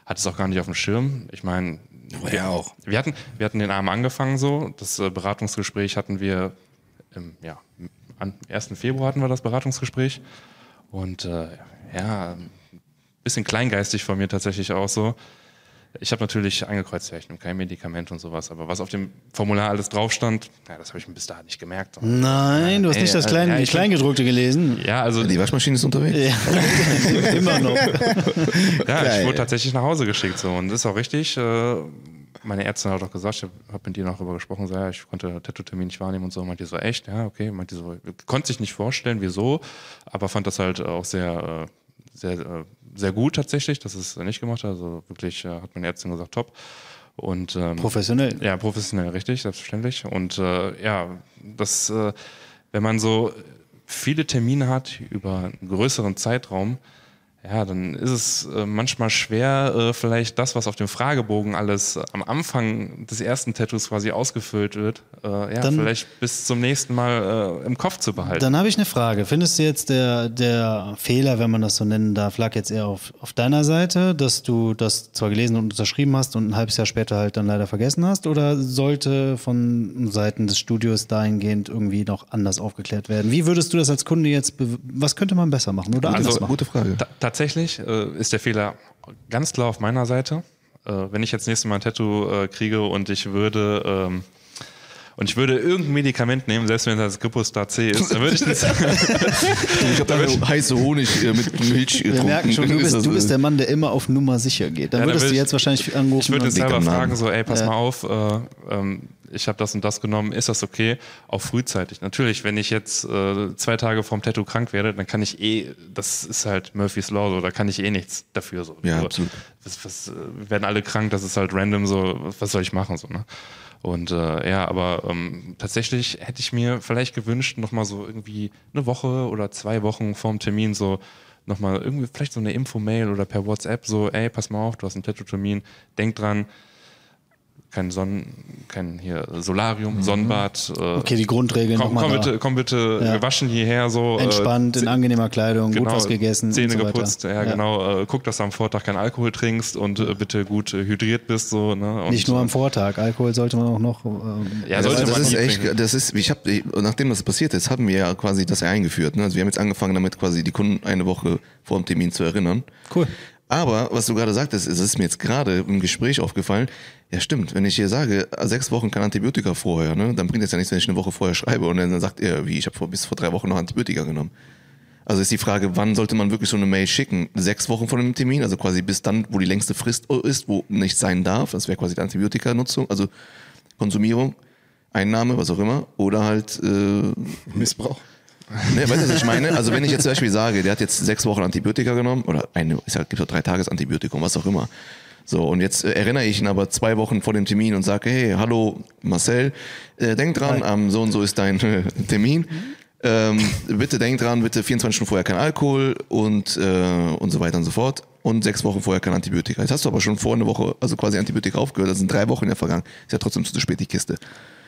[SPEAKER 4] hatte es auch gar nicht auf dem Schirm, ich meine,
[SPEAKER 3] Ja, auch.
[SPEAKER 4] wir hatten, wir hatten den Abend angefangen so. Das äh, Beratungsgespräch hatten wir im ja, am 1. Februar hatten wir das Beratungsgespräch. Und äh, ja, bisschen kleingeistig von mir tatsächlich auch so. Ich habe natürlich angekreuzt, ja, ich nehme kein Medikament und sowas, aber was auf dem Formular alles drauf stand, ja, das habe ich bis dahin nicht gemerkt.
[SPEAKER 1] Nein, du hast
[SPEAKER 4] Ey,
[SPEAKER 1] nicht das
[SPEAKER 4] äh,
[SPEAKER 1] Klein,
[SPEAKER 4] ja,
[SPEAKER 1] Kleingedruckte gelesen.
[SPEAKER 4] Ja, also
[SPEAKER 2] Die Waschmaschine ist unterwegs.
[SPEAKER 1] Ja, immer noch.
[SPEAKER 4] Ja,
[SPEAKER 3] Geil.
[SPEAKER 4] ich wurde tatsächlich nach Hause geschickt so und das ist auch richtig. Äh, meine Ärztin hat auch gesagt, ich habe hab mit ihr noch darüber gesprochen, so, ja, ich konnte Tattoo-Termin nicht wahrnehmen und so. Meinte die so, echt? Ja, okay. Meinte die so, konnte sich nicht vorstellen, wieso, aber fand das halt auch sehr, äh, sehr, äh, sehr gut tatsächlich, dass es nicht gemacht hat. Also wirklich, äh, hat meine Ärztin gesagt, top. Und, ähm,
[SPEAKER 1] Professionell.
[SPEAKER 4] ja, professionell, richtig, selbstverständlich. Und äh, ja, das, äh, wenn man so viele Termine hat über einen größeren Zeitraum, ja, dann ist es äh, manchmal schwer, äh, vielleicht das, was auf dem Fragebogen alles äh, am Anfang des ersten Tattoos quasi ausgefüllt wird, ja,
[SPEAKER 1] Dann-
[SPEAKER 4] vielleicht bis zum nächsten Mal im Kopf zu behalten.
[SPEAKER 1] Dann habe ich eine Frage. Findest du jetzt der, der Fehler, wenn man das so nennen darf, lag jetzt eher auf, auf deiner Seite, dass du das zwar gelesen und unterschrieben hast und ein halbes Jahr später halt dann leider vergessen hast? Oder sollte von Seiten des Studios dahingehend irgendwie noch anders aufgeklärt werden? Wie würdest du das als Kunde jetzt, was könnte man besser machen oder anders
[SPEAKER 4] Also,
[SPEAKER 1] machen?
[SPEAKER 2] Gute Frage.
[SPEAKER 4] Ta tatsächlich äh, ist der Fehler ganz klar auf meiner Seite. Äh, wenn ich jetzt nächstes Mal ein Tattoo äh, kriege und ich würde ähm, und ich würde irgendein Medikament nehmen, selbst wenn das Glyphosat C ist, dann würde ich das,
[SPEAKER 2] Ich habe da heiße Honig äh, mit Milch getrunken.
[SPEAKER 1] Wir merken schon, du
[SPEAKER 2] Ist
[SPEAKER 1] bist,
[SPEAKER 2] das,
[SPEAKER 1] du bist der Mann, der immer auf Nummer sicher geht. Dann
[SPEAKER 4] Ja, dann
[SPEAKER 1] würdest
[SPEAKER 4] würd
[SPEAKER 1] du
[SPEAKER 4] ich-
[SPEAKER 1] jetzt wahrscheinlich anrufen.
[SPEAKER 4] ich würde
[SPEAKER 1] und-
[SPEAKER 4] jetzt selber fragen, so, ey, pass
[SPEAKER 1] Ja.
[SPEAKER 4] mal auf, äh, ähm, ich habe das und das genommen, ist das okay? Auch frühzeitig. Natürlich, wenn ich jetzt äh, zwei Tage vorm Tattoo krank werde, dann kann ich eh, das ist halt Murphy's Law, so, da kann ich eh nichts dafür. So.
[SPEAKER 2] Ja,
[SPEAKER 4] so,
[SPEAKER 2] absolut.
[SPEAKER 4] Was, was, äh, wir werden alle krank, das ist halt random, so, was soll ich machen? So, ne? Und äh, ja, aber ähm, tatsächlich hätte ich mir vielleicht gewünscht, nochmal so irgendwie eine Woche oder zwei Wochen vorm Termin so nochmal irgendwie vielleicht so eine Info-Mail oder per WhatsApp so, ey, pass mal auf, du hast einen Tattoo-Termin, denk dran, kein Sonnen, kein hier Solarium, Sonnenbad. Äh,
[SPEAKER 1] Mhm. Okay, die Grundregeln
[SPEAKER 4] komm,
[SPEAKER 1] nochmal
[SPEAKER 4] komm bitte, komm bitte
[SPEAKER 1] Ja.
[SPEAKER 4] gewaschen hierher, so äh,
[SPEAKER 1] Entspannt, in
[SPEAKER 4] Zäh-
[SPEAKER 1] angenehmer Kleidung,
[SPEAKER 4] genau,
[SPEAKER 1] gut was gegessen.
[SPEAKER 4] Zähne
[SPEAKER 1] und so
[SPEAKER 4] geputzt, ja, genau. Äh, guck, dass du am Vortag keinen Alkohol trinkst und äh, bitte gut äh, hydriert bist, so. Ne? Und,
[SPEAKER 1] Nicht nur am
[SPEAKER 4] äh,
[SPEAKER 1] Vortag. Alkohol sollte man auch noch. Ähm,
[SPEAKER 4] Ja,
[SPEAKER 2] Ja,
[SPEAKER 4] sollte
[SPEAKER 2] das
[SPEAKER 4] man
[SPEAKER 2] ist echt,
[SPEAKER 4] trinken.
[SPEAKER 2] das ist, ich habe, nachdem das passiert ist, haben wir ja quasi das ja eingeführt. Ne? Also wir haben jetzt angefangen damit quasi die Kunden eine Woche vor dem Termin zu erinnern.
[SPEAKER 1] Cool.
[SPEAKER 2] Aber was du gerade sagtest, es ist mir jetzt gerade im Gespräch aufgefallen. Ja, stimmt. Wenn ich hier sage, sechs Wochen kein Antibiotika vorher, ne, dann bringt es ja nichts, wenn ich eine Woche vorher schreibe und dann sagt er, wie ich habe bis vor drei Wochen noch Antibiotika genommen. Also ist die Frage, wann sollte man wirklich so eine Mail schicken? Sechs Wochen vor dem Termin, also quasi bis dann, wo die längste Frist ist, wo nicht sein darf. Das wäre quasi die Antibiotikanutzung, also Konsumierung, Einnahme, was auch immer. Oder halt äh,
[SPEAKER 3] Missbrauch.
[SPEAKER 2] Ne, weißt du, was ich meine? Also wenn ich jetzt zum Beispiel sage, der hat jetzt sechs Wochen Antibiotika genommen, oder eine, es gibt doch drei Tages Antibiotikum, was auch immer. So, und jetzt äh, erinnere ich ihn aber zwei Wochen vor dem Termin und sage, hey, hallo Marcel, äh, denk dran, am so und so ist dein äh, Termin. Ähm, bitte denk dran, bitte 24 Stunden vorher kein Alkohol und, äh, und so weiter und so fort. Und sechs Wochen vorher kein Antibiotika. Jetzt hast du aber schon vor einer Woche, also quasi Antibiotika aufgehört, das sind drei Wochen in der vergangen. Ist ja trotzdem zu spät die Kiste.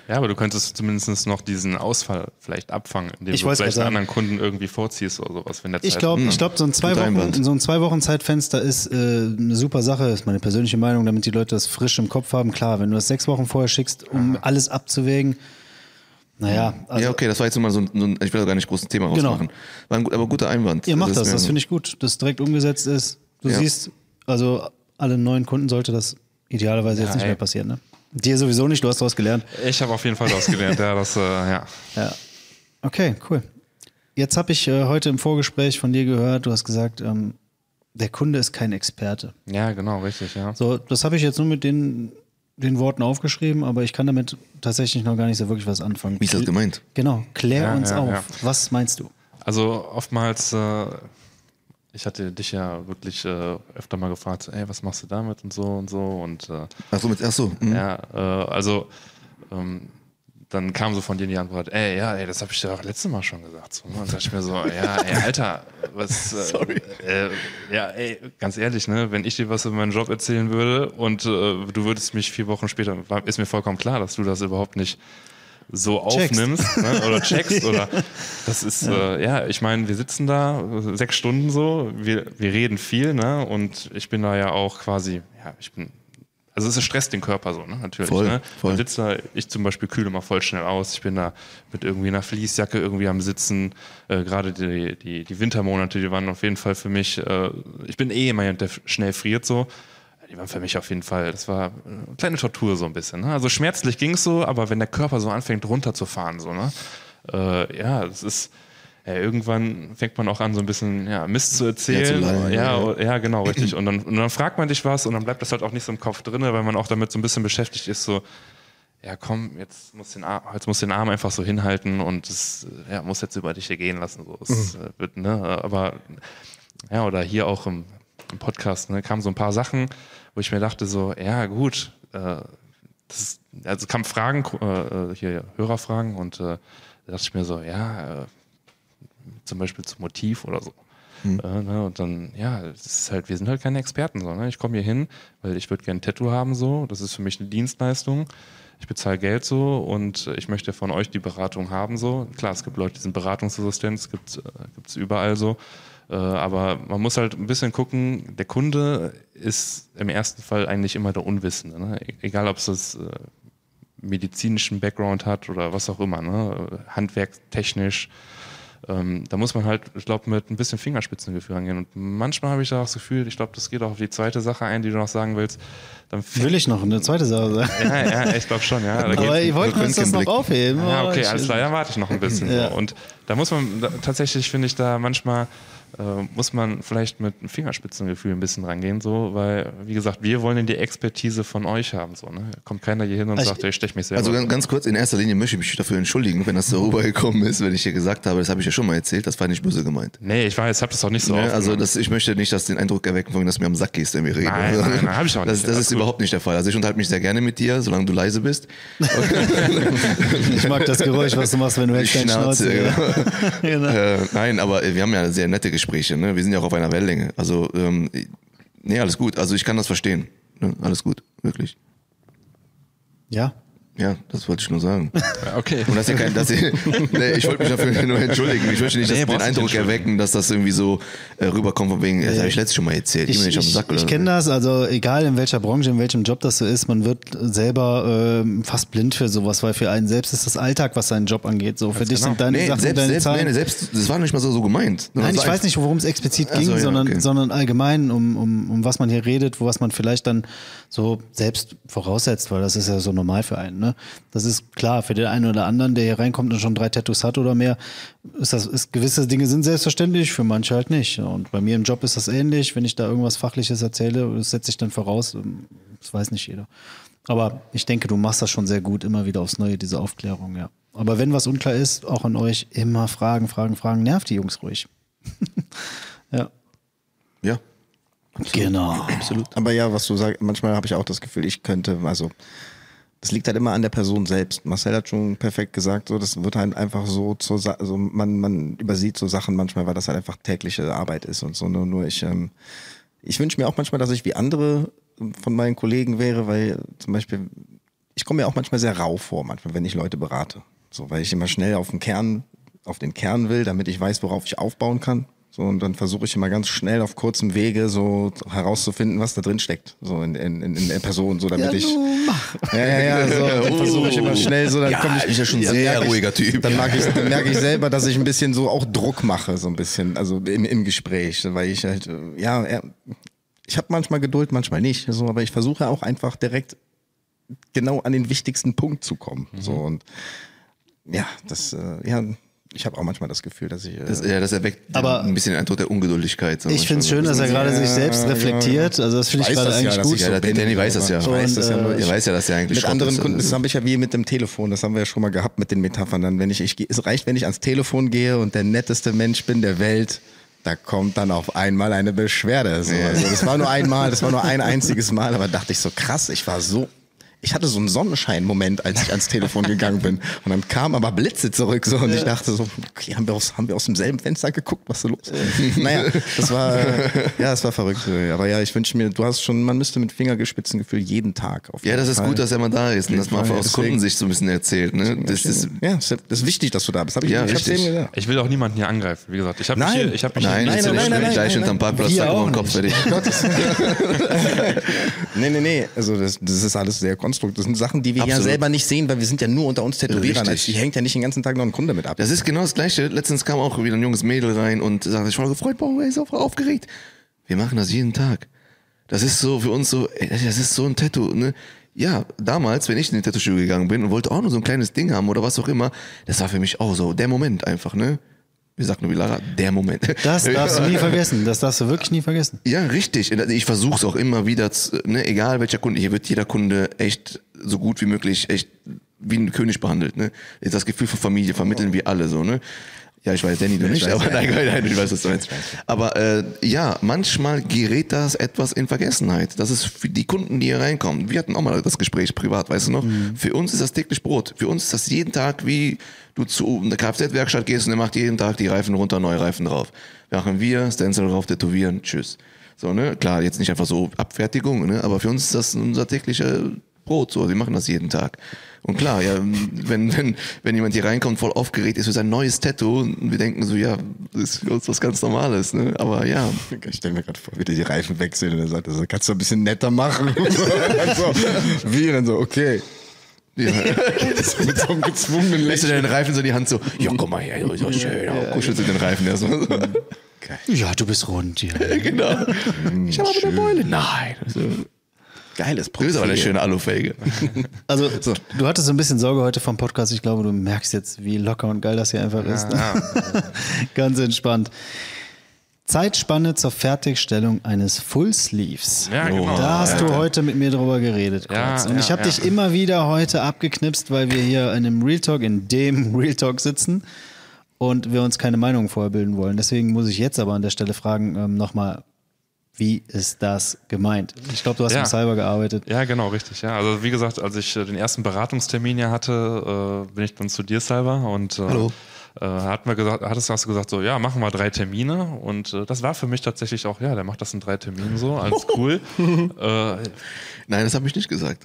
[SPEAKER 4] Ja, aber du könntest zumindest noch diesen Ausfall vielleicht abfangen, indem
[SPEAKER 1] Ich
[SPEAKER 4] du vielleicht anderen Kunden irgendwie vorziehst oder sowas, wenn der
[SPEAKER 1] Ich
[SPEAKER 4] Zeit-
[SPEAKER 1] glaube,
[SPEAKER 2] Hm.
[SPEAKER 1] ich glaube, so ein zwei Wochen, so ein zwei Wochen Zeitfenster ist äh, eine super Sache. Ist meine persönliche Meinung, damit die Leute das frisch im Kopf haben. Klar, wenn du das sechs Wochen vorher schickst, um alles abzuwägen, naja, also
[SPEAKER 2] ja, okay, das war jetzt mal so ein, so ein ich will da gar nicht groß ein Thema
[SPEAKER 1] Genau.
[SPEAKER 2] rausmachen. War ein, aber guter Einwand.
[SPEAKER 1] ihr macht das.
[SPEAKER 2] mir-
[SPEAKER 1] Das finde ich gut, dass direkt umgesetzt ist. Du
[SPEAKER 2] Ja.
[SPEAKER 1] siehst, also alle neuen Kunden sollte das idealerweise jetzt
[SPEAKER 4] Ja,
[SPEAKER 1] nicht
[SPEAKER 4] ey.
[SPEAKER 1] mehr passieren. Ne? Dir sowieso nicht. Du hast daraus gelernt.
[SPEAKER 4] Ich habe auf jeden Fall ausgelernt, ja, das, äh, ja.
[SPEAKER 1] Ja. Okay, cool. Jetzt habe ich äh, heute im Vorgespräch von dir gehört, du hast gesagt, ähm, der Kunde ist kein Experte.
[SPEAKER 4] Ja, genau, richtig, ja.
[SPEAKER 1] So, das habe ich jetzt nur mit den, den Worten aufgeschrieben, aber ich kann damit tatsächlich noch gar nicht so wirklich was anfangen.
[SPEAKER 2] Wie ist das gemeint?
[SPEAKER 1] Genau, klär
[SPEAKER 4] Ja,
[SPEAKER 1] uns
[SPEAKER 4] ja,
[SPEAKER 1] auf.
[SPEAKER 4] ja.
[SPEAKER 1] Was meinst du?
[SPEAKER 4] Also oftmals, äh, ich hatte dich ja wirklich äh, öfter mal gefragt, ey, was machst du damit und so und so und äh,
[SPEAKER 2] Ach so, mit, ach so. hm.
[SPEAKER 4] ja, äh, also ähm, dann kam so von dir die Antwort, ey, ja, ey, das habe ich dir auch letztes Mal schon gesagt. So, ne? Und da dachte ich mir so, ja, ey, Alter, was, äh,
[SPEAKER 2] Sorry.
[SPEAKER 4] Äh, ja, ey, ganz ehrlich, ne, wenn ich dir was über meinen Job erzählen würde und äh, du würdest mich vier Wochen später, ist mir vollkommen klar, dass du das überhaupt nicht so aufnimmst ne, oder checkst oder das ist ja, äh, ja ich meine wir sitzen da sechs Stunden so wir, wir reden viel ne? Und ich bin da ja auch quasi ja ich bin also es stresst den Körper so ne? Natürlich
[SPEAKER 2] Voll,
[SPEAKER 4] ne?
[SPEAKER 2] voll.
[SPEAKER 4] Sitzt da ich zum Beispiel kühle immer voll schnell aus ich bin da mit irgendwie einer Fließjacke irgendwie am Sitzen äh, gerade die, die die Wintermonate die waren auf jeden Fall für mich äh, ich bin eh jemand der schnell friert so die waren für mich auf jeden Fall, das war eine kleine Tortur so ein bisschen. Ne? Also schmerzlich ging es so, aber wenn der Körper so anfängt runterzufahren, so, ne? Äh, ja, das ist, ja, irgendwann fängt man auch an, so ein bisschen ja, Mist zu erzählen.
[SPEAKER 2] Ja, zu lallen,
[SPEAKER 4] ja, ja, genau, richtig. Und dann, und dann fragt man dich was und dann bleibt das halt auch nicht so im Kopf drin, weil man auch damit so ein bisschen beschäftigt ist, so, ja komm, jetzt muss den Arm, jetzt muss den Arm einfach so hinhalten und es ja, muss jetzt über dich hier gehen lassen. So. Es, äh, wird, ne, aber ja, oder hier auch im, im Podcast ne, kamen so ein paar Sachen, wo ich mir dachte, so, ja gut, äh, das ist, also kamen Fragen, äh, hier Hörerfragen und äh, da dachte ich mir so, ja, äh, zum Beispiel zum Motiv oder so. Äh, ne, und dann, ja, es ist halt, wir sind halt keine Experten so. Ne? Ich komme hier hin, weil ich würde gerne ein Tattoo haben so. Das ist für mich eine Dienstleistung. Ich bezahle Geld so und ich möchte von euch die Beratung haben so. Klar, es gibt Leute, die sind Beratungsassistenz, gibt es überall so. Äh, aber man muss halt ein bisschen gucken, der Kunde ist im ersten Fall eigentlich immer der Unwissende. Ne? E- Egal, ob es das äh, medizinischen Background hat oder was auch immer, ne? handwerktechnisch. Ähm, da muss man halt, ich glaube, mit ein bisschen Fingerspitzengefühl rangehen. Und manchmal habe ich da auch das Gefühl, ich glaube, das geht auch auf die zweite Sache ein, die du noch sagen willst. Dann
[SPEAKER 1] Will ich noch eine zweite Sache sagen.
[SPEAKER 4] ja, ja, ich glaube schon, ja.
[SPEAKER 1] Aber
[SPEAKER 4] geht's-
[SPEAKER 1] ihr wollt uns das noch aufheben.
[SPEAKER 4] ja, okay,
[SPEAKER 1] ich-
[SPEAKER 4] alles klar, dann warte ich noch ein bisschen.
[SPEAKER 1] Ja.
[SPEAKER 4] Und da muss man, da, tatsächlich finde ich da manchmal, äh, muss man vielleicht mit einem Fingerspitzengefühl ein bisschen rangehen, so, weil, wie gesagt, wir wollen die Expertise von euch haben, so, ne? Kommt keiner hier hin und
[SPEAKER 1] Also
[SPEAKER 4] sagt, ich stech mich selber.
[SPEAKER 2] Also ganz, ganz kurz, in erster Linie möchte ich mich dafür entschuldigen, wenn das so rübergekommen ist, wenn ich dir gesagt habe, das habe ich ja schon mal erzählt, das war nicht böse gemeint.
[SPEAKER 4] nee, ich weiß, hab das auch nicht so
[SPEAKER 2] Ne?
[SPEAKER 4] oft.
[SPEAKER 2] Also das, ich möchte nicht, dass den Eindruck erwecken, von, dass du mir am Sack gehst, wenn wir reden.
[SPEAKER 4] Nein, nein, nein, hab ich auch
[SPEAKER 2] Das,
[SPEAKER 4] nicht.
[SPEAKER 2] das
[SPEAKER 4] Alles
[SPEAKER 2] ist
[SPEAKER 4] gut.
[SPEAKER 2] überhaupt nicht der Fall. Also ich unterhalte mich sehr gerne mit dir, solange du leise bist.
[SPEAKER 1] Ich mag das Geräusch, was du machst, wenn du deine
[SPEAKER 2] Schnauze,
[SPEAKER 1] Schnauze. Ja. genau.
[SPEAKER 2] Äh, nein, aber wir haben ja sehr nette Gespräche. Ne? Wir sind ja auch auf einer Wellenlänge. Also, ähm, nee, alles gut. Also ich kann das verstehen. Ne? Alles gut, wirklich.
[SPEAKER 1] ja.
[SPEAKER 2] Ja, das wollte ich nur sagen.
[SPEAKER 4] Ja, okay.
[SPEAKER 2] Und das ist ja kein, das, nee, ich wollte mich dafür nur entschuldigen. Ich möchte nicht
[SPEAKER 4] Nee,
[SPEAKER 2] dass den Eindruck erwecken, dass das irgendwie so äh, rüberkommt von wegen, das habe ich letztes schon mal erzählt.
[SPEAKER 1] Ich,
[SPEAKER 2] nicht auf den
[SPEAKER 1] ich, ich
[SPEAKER 2] so.
[SPEAKER 1] kenne das, also egal in welcher Branche, in welchem Job das so ist, man wird selber ähm, fast blind für sowas, weil für einen selbst ist das Alltag, was seinen Job angeht. So für dich
[SPEAKER 4] genau.
[SPEAKER 1] sind deine
[SPEAKER 2] Nee,
[SPEAKER 1] Sachen,
[SPEAKER 2] selbst,
[SPEAKER 1] deine
[SPEAKER 2] selbst,
[SPEAKER 1] Zahlen.
[SPEAKER 2] nee, selbst, das war nicht mal so, so gemeint.
[SPEAKER 1] Nein,
[SPEAKER 2] Das
[SPEAKER 1] ich weiß nicht, worum es explizit ging,
[SPEAKER 2] so, ja,
[SPEAKER 1] sondern,
[SPEAKER 2] okay.
[SPEAKER 1] sondern allgemein, um, um, um was man hier redet, wo was man vielleicht dann so selbst voraussetzt, weil das ist ja so normal für einen. Ne? Das ist klar, für den einen oder anderen, der hier reinkommt und schon drei Tattoos hat oder mehr, ist das, ist, gewisse Dinge sind selbstverständlich, für manche halt nicht. Und bei mir im Job ist das ähnlich. Wenn ich da irgendwas Fachliches erzähle, das setze ich dann voraus. ähm, Das weiß nicht jeder. Aber ich denke, du machst das schon sehr gut, immer wieder aufs Neue, diese Aufklärung, ja. Aber wenn was unklar ist, auch an euch, immer fragen, fragen, fragen. Nervt die Jungs ruhig. ja.
[SPEAKER 2] Ja.
[SPEAKER 1] Genau.
[SPEAKER 2] Absolut.
[SPEAKER 3] Aber ja, was du sagst, manchmal habe ich auch das Gefühl, ich könnte, also das liegt halt immer an der Person selbst. Marcel hat schon perfekt gesagt, so das wird halt einfach so zur Sa also man man übersieht so Sachen manchmal, weil das halt einfach tägliche Arbeit ist und so. Nur, nur ich ähm, ich wünsche mir auch manchmal, dass ich wie andere von meinen Kollegen wäre, weil zum Beispiel ich komme mir auch manchmal sehr rau vor, manchmal, wenn ich Leute berate. So, weil ich immer schnell auf den Kern, auf den Kern will, damit ich weiß, worauf ich aufbauen kann. So, und dann versuche ich immer ganz schnell auf kurzem Wege so herauszufinden, was da drin steckt. So in, in, in in der Person, so damit ich. Ja, ja, ja, so. Dann versuche ich immer schnell so, dann
[SPEAKER 2] Ja,
[SPEAKER 3] komme ich.
[SPEAKER 2] ist ja schon
[SPEAKER 3] dann
[SPEAKER 2] sehr
[SPEAKER 3] merke ich-
[SPEAKER 2] ruhiger Typ.
[SPEAKER 3] Dann, mag ich, dann merke ich selber, dass ich ein bisschen so auch Druck mache, so ein bisschen, also im, im Gespräch, weil ich halt, ja, ich habe manchmal Geduld, manchmal nicht, so, aber ich versuche auch einfach direkt genau an den wichtigsten Punkt zu kommen. So und ja, das, äh, ja, ich habe auch manchmal das Gefühl, dass ich. Äh,
[SPEAKER 2] Das, ja, das erweckt
[SPEAKER 1] Aber-
[SPEAKER 2] ein bisschen den Eindruck der Ungeduldigkeit. so
[SPEAKER 1] Ich finde es schön, dass er gerade sich selbst reflektiert. Also das finde ich gerade
[SPEAKER 3] ja,
[SPEAKER 1] eigentlich
[SPEAKER 3] dass
[SPEAKER 1] gut.
[SPEAKER 3] ich
[SPEAKER 2] Ja, der
[SPEAKER 3] bin,
[SPEAKER 2] Danny weiß das ja.
[SPEAKER 3] Ich weiß das ja
[SPEAKER 1] Und,
[SPEAKER 3] nur.
[SPEAKER 1] äh,
[SPEAKER 2] Er weiß ja, dass er eigentlich
[SPEAKER 3] Mit anderen
[SPEAKER 2] ist.
[SPEAKER 3] Kunden, das habe ich ja wie mit dem Telefon, das haben wir ja schon mal gehabt mit den Metaphern. Dann, wenn ich, ich, es reicht, wenn ich ans Telefon gehe und der netteste Mensch bin der Welt, da kommt dann auf einmal eine Beschwerde. So.
[SPEAKER 2] Ja.
[SPEAKER 3] Also, das war nur einmal, das war nur ein einziges Mal, aber dachte ich so krass, ich war so. Ich hatte so einen Sonnenschein-Moment, als ich ans Telefon gegangen bin. Und dann kamen aber Blitze zurück so und ich dachte so, okay, haben wir, aus, haben wir aus demselben Fenster geguckt, was so los ist? naja, das war, ja, das war verrückt. Aber ja, ich wünsche mir, du hast schon, man müsste mit Fingergespitzengefühl jeden Tag auf
[SPEAKER 2] Ja, das ist
[SPEAKER 3] Fall.
[SPEAKER 2] gut, dass er mal da ist und dass man
[SPEAKER 3] Fall,
[SPEAKER 2] aus Kundensicht so ein bisschen erzählt. Ne? Das ist,
[SPEAKER 3] ja, das ist- ist wichtig, dass du da bist. Hab ich,
[SPEAKER 2] Ja,
[SPEAKER 3] ich hab's
[SPEAKER 2] richtig.
[SPEAKER 3] eben.
[SPEAKER 4] Ich will auch niemanden hier angreifen, wie gesagt. Ich habe mich
[SPEAKER 3] Nein.
[SPEAKER 4] hier, ich habe mich
[SPEAKER 2] nein,
[SPEAKER 3] Nein, nein, nein, nein,
[SPEAKER 2] gleich
[SPEAKER 3] nein.
[SPEAKER 2] Parkplatz Kopf
[SPEAKER 1] nicht.
[SPEAKER 2] fertig.
[SPEAKER 3] Nee, nee, nee. Also das, das ist alles sehr konstruktiv. Das sind Sachen, die wir ja
[SPEAKER 2] Absolut.
[SPEAKER 3] selber nicht sehen, weil wir sind ja nur unter uns Tätowierern.
[SPEAKER 2] Richtig.
[SPEAKER 3] Die hängt ja nicht den ganzen Tag noch ein Kunde mit ab.
[SPEAKER 2] Das ist genau das Gleiche. Letztens kam auch wieder ein junges Mädel rein und sagte, ich war gefreut, boah, er ist auch aufgeregt. Wir machen das jeden Tag. Das ist so für uns so, ey, das ist so ein Tattoo, ne? Ja, damals, wenn ich in die Tattoo-Studio gegangen bin und wollte auch nur so ein kleines Ding haben oder was auch immer, das war für mich auch so der Moment einfach, ne? Wie sagt nur Lara, der Moment.
[SPEAKER 1] Das darfst du nie vergessen. Das darfst du wirklich nie vergessen.
[SPEAKER 2] Ja, richtig. Ich versuche es auch immer wieder, zu, ne, egal welcher Kunde, hier wird jeder Kunde echt so gut wie möglich, echt wie ein König behandelt. Ne? Das Gefühl von Familie vermitteln wir alle so. Ne? Ja, ich weiß, Danny, du nicht, aber nein, nein, nein, ich weiß, was du meinst. Aber äh, ja, manchmal gerät das etwas in Vergessenheit. Das ist für die Kunden, die hier reinkommen. Wir hatten auch mal das Gespräch privat, weißt du noch? Mhm. Für uns ist das täglich Brot. Für uns ist das jeden Tag, wie du zu einer Kfz-Werkstatt gehst und der macht jeden Tag die Reifen runter, neue Reifen drauf. Machen wir, Stencil drauf, tätowieren, tschüss. So, ne? Klar, jetzt nicht einfach so Abfertigung, ne? aber für uns ist das unser täglicher Brot. So, wir machen das jeden Tag. Und klar, ja, wenn, wenn, wenn jemand hier reinkommt, voll aufgeregt ist für sein neues Tattoo, und wir denken so, ja, das ist für uns was ganz Normales, ne? Aber ja.
[SPEAKER 3] Ich stelle mir gerade vor, wie der die Reifen wechselt und er sagt, also, kannst du ein bisschen netter machen. so, wie? Und dann so, okay. Ja. mit so einem gezwungenen
[SPEAKER 2] Lächeln. du den Reifen so in die Hand so, ja, komm mal her, so schön. Ja, kuschelst du den Reifen ja so.
[SPEAKER 1] Ja, du bist rund, ja.
[SPEAKER 2] genau. Ich habe aber eine Beule. Nein. Also,
[SPEAKER 3] Geiles
[SPEAKER 2] Profil. Das ist aber eine schöne Alufelge.
[SPEAKER 1] Also, so. du hattest so ein bisschen Sorge heute vom Podcast. Ich glaube, du merkst jetzt, wie locker und geil das hier einfach ist. Ja, ja. Ganz entspannt. Zeitspanne zur Fertigstellung eines Full Sleeves.
[SPEAKER 4] Ja, genau.
[SPEAKER 1] Da hast du heute mit mir drüber geredet. Kurz. und ich habe dich immer wieder heute abgeknipst, weil wir hier in einem Real Talk, in dem Real Talk sitzen und wir uns keine Meinung vorher bilden wollen. Deswegen muss ich jetzt aber an der Stelle fragen, ähm, nochmal, wie ist das gemeint? Ich glaube, du hast ja. im Cyber gearbeitet.
[SPEAKER 4] Ja, genau, richtig. Ja, also wie gesagt, als ich äh, den ersten Beratungstermin ja hatte, äh, bin ich dann zu dir, Cyber, und äh,
[SPEAKER 2] Hallo.
[SPEAKER 4] Äh, hat mir gesagt, hattest hast du gesagt so, ja, machen wir drei Termine und äh, das war für mich tatsächlich auch, ja, der macht das in drei Terminen so, alles cool.
[SPEAKER 2] äh, Nein, das habe ich nicht gesagt.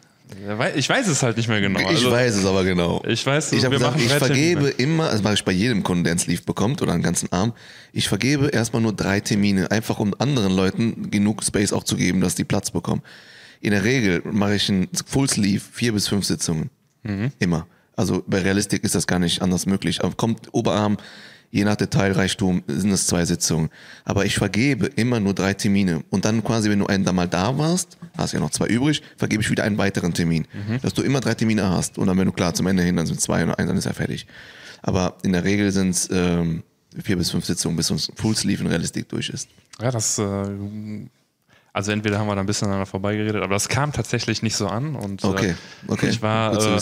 [SPEAKER 4] Ich weiß es halt nicht mehr genau.
[SPEAKER 2] Ich also, weiß es aber genau.
[SPEAKER 4] Ich weiß,
[SPEAKER 2] ich, wir gesagt, ich vergebe Termine. immer, das mache ich bei jedem Kunden, der einen Sleeve bekommt oder einen ganzen Arm, ich vergebe erstmal nur drei Termine, einfach um anderen Leuten genug Space auch zu geben, dass die Platz bekommen. In der Regel mache ich einen Full Sleeve, vier bis fünf Sitzungen. Mhm. Immer. Also bei Realistik ist das gar nicht anders möglich. Aber kommt Oberarm, je nach Detailreichtum sind es zwei Sitzungen. Aber ich vergebe immer nur drei Termine. Und dann quasi, wenn du einen da mal da warst, hast ja noch zwei übrig, vergebe ich wieder einen weiteren Termin. Mhm. Dass du immer drei Termine hast. Und dann, wenn du klar zum Ende hin, dann sind zwei und eins, dann ist er fertig. Aber in der Regel sind es ähm, vier bis fünf Sitzungen, bis uns Full Sleeve in Realistik durch ist.
[SPEAKER 4] Ja, das äh, also entweder haben wir da ein bisschen aneinander vorbeigeredet, aber das kam tatsächlich nicht so an. Und,
[SPEAKER 2] okay, okay.
[SPEAKER 4] Ich war, äh,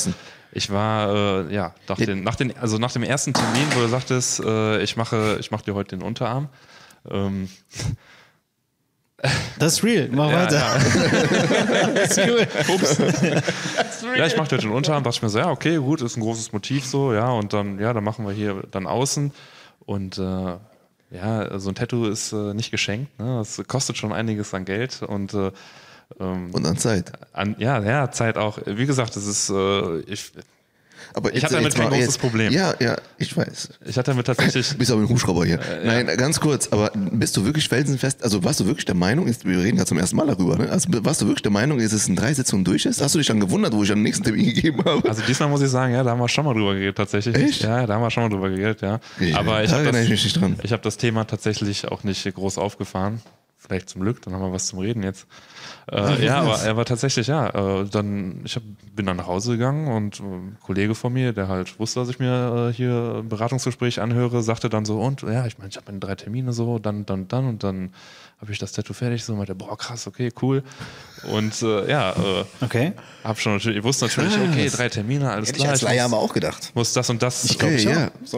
[SPEAKER 4] ich war, äh, ja, nach, den, nach, den, also nach dem ersten Termin, wo du sagtest, äh, ich mache, ich mache dir heute den Unterarm. Ähm,
[SPEAKER 1] das ist real, mach ja, weiter.
[SPEAKER 4] Ja. das ist cool. Ups. Ja, ich mache dir den Unterarm, dachte ich mir so, ja, okay, gut, ist ein großes Motiv so, ja, und dann, ja, dann machen wir hier dann außen. Und äh, ja, so ein Tattoo ist äh, nicht geschenkt, ne? Das kostet schon einiges an Geld und äh,
[SPEAKER 2] ähm, und an Zeit.
[SPEAKER 4] An, ja, ja, Zeit auch. Wie gesagt, das ist, äh, ich,
[SPEAKER 2] aber
[SPEAKER 4] ich hatte damit kein großes jetzt, Problem.
[SPEAKER 2] Ja, ja, ich weiß.
[SPEAKER 4] Ich hatte damit tatsächlich.
[SPEAKER 2] bist aber ein Hubschrauber hier. Äh, Nein, ja. ganz kurz, aber bist du wirklich felsenfest? Also warst du wirklich der Meinung, wir reden ja zum ersten Mal darüber, ne? Also warst du wirklich der Meinung, dass es in drei Sitzungen durch ist? Hast du dich dann gewundert, wo ich am nächsten Termin gegeben habe?
[SPEAKER 4] Also diesmal muss ich sagen, ja, da haben wir schon mal drüber geredet, tatsächlich.
[SPEAKER 2] Echt?
[SPEAKER 4] Ja, da haben wir schon mal drüber geredet, ja.
[SPEAKER 2] ja
[SPEAKER 4] aber ich
[SPEAKER 2] habe das,
[SPEAKER 4] ich hab das Thema tatsächlich auch nicht groß aufgefahren. Vielleicht zum Glück, dann haben wir was zum Reden jetzt. Äh, ja, aber er war tatsächlich, ja, äh, dann, ich hab, bin dann nach Hause gegangen und äh, ein Kollege von mir, der halt wusste, dass ich mir äh, hier ein Beratungsgespräch anhöre, sagte dann so, und ja, ich meine, ich habe meine drei Termine so, dann, dann, dann und dann habe ich das Tattoo fertig, so meinte, boah, krass, okay, cool. Und äh, ja, äh,
[SPEAKER 1] okay.
[SPEAKER 4] hab schon natürlich, ich wusste natürlich, okay, drei Termine, alles
[SPEAKER 3] Hätte
[SPEAKER 4] klar.
[SPEAKER 3] Ich als Laie aber auch gedacht.
[SPEAKER 4] Muss das und das,
[SPEAKER 2] ich okay, ja.
[SPEAKER 4] Ich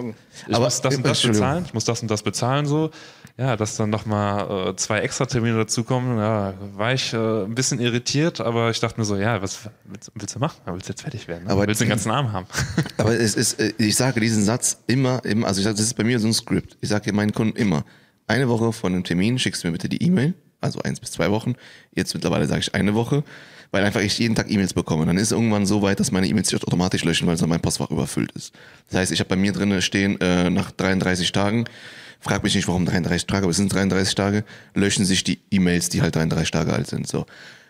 [SPEAKER 4] aber, muss das und das bezahlen, ich muss das und das bezahlen, so ja, dass dann nochmal äh, zwei extra Termine dazukommen, ja, war ich äh, ein bisschen irritiert, aber ich dachte mir so, ja, was willst, willst du machen? Willst du jetzt fertig werden? Ne?
[SPEAKER 2] Aber
[SPEAKER 4] willst du den ganzen Arm haben?
[SPEAKER 2] aber es ist, äh, ich sage diesen Satz immer, immer also ich sage, das ist bei mir so ein Skript. Ich sage meinen Kunden immer, eine Woche vor einem Termin schickst du mir bitte die E-Mail, also eins bis zwei Wochen. Jetzt mittlerweile sage ich eine Woche, weil einfach ich jeden Tag E-Mails bekomme. Dann ist es irgendwann so weit, dass meine E-Mails sich automatisch löschen, weil so mein Postfach überfüllt ist. Das heißt, ich habe bei mir drinne stehen, äh, nach 33 Tagen frag mich nicht, warum 33 Tage, aber es sind 33 Tage, löschen sich die E-Mails, die halt 33 Tage alt sind. So.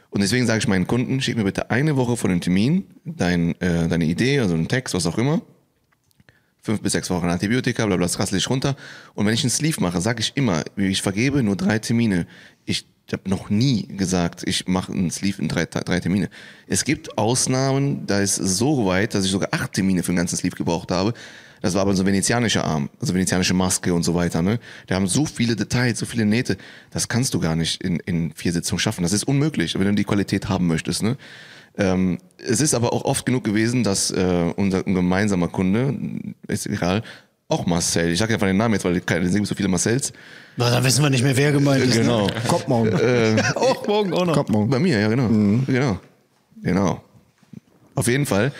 [SPEAKER 2] Und deswegen sage ich meinen Kunden, schick mir bitte eine Woche vor dem Termin dein, äh, deine Idee, also einen Text, was auch immer. Fünf bis sechs Wochen Antibiotika, bla bla, das rassel ich runter. Und wenn ich einen Sleeve mache, sage ich immer, ich vergebe nur drei Termine. Ich habe noch nie gesagt, ich mache einen Sleeve in drei, drei Termine. Es gibt Ausnahmen, da ist so weit, dass ich sogar acht Termine für den ganzen Sleeve gebraucht habe. Das war aber so ein venezianischer Arm, also venezianische Maske und so weiter. Ne? Die haben so viele Details, so viele Nähte. Das kannst du gar nicht in, in vier Sitzungen schaffen. Das ist unmöglich, wenn du die Qualität haben möchtest. Ne? Ähm, es ist aber auch oft genug gewesen, dass äh, unser, ein gemeinsamer Kunde, ist egal, auch Marcel, ich sage ja von den Namen jetzt, weil es sind so viele Marcells.
[SPEAKER 1] Na, dann wissen wir nicht mehr, wer gemeint ist. ne?
[SPEAKER 2] Genau.
[SPEAKER 3] Kommt morgen.
[SPEAKER 1] Auch morgen auch noch.
[SPEAKER 3] Kommt morgen.
[SPEAKER 2] Bei mir, ja, genau. Genau. Genau. Auf jeden Fall.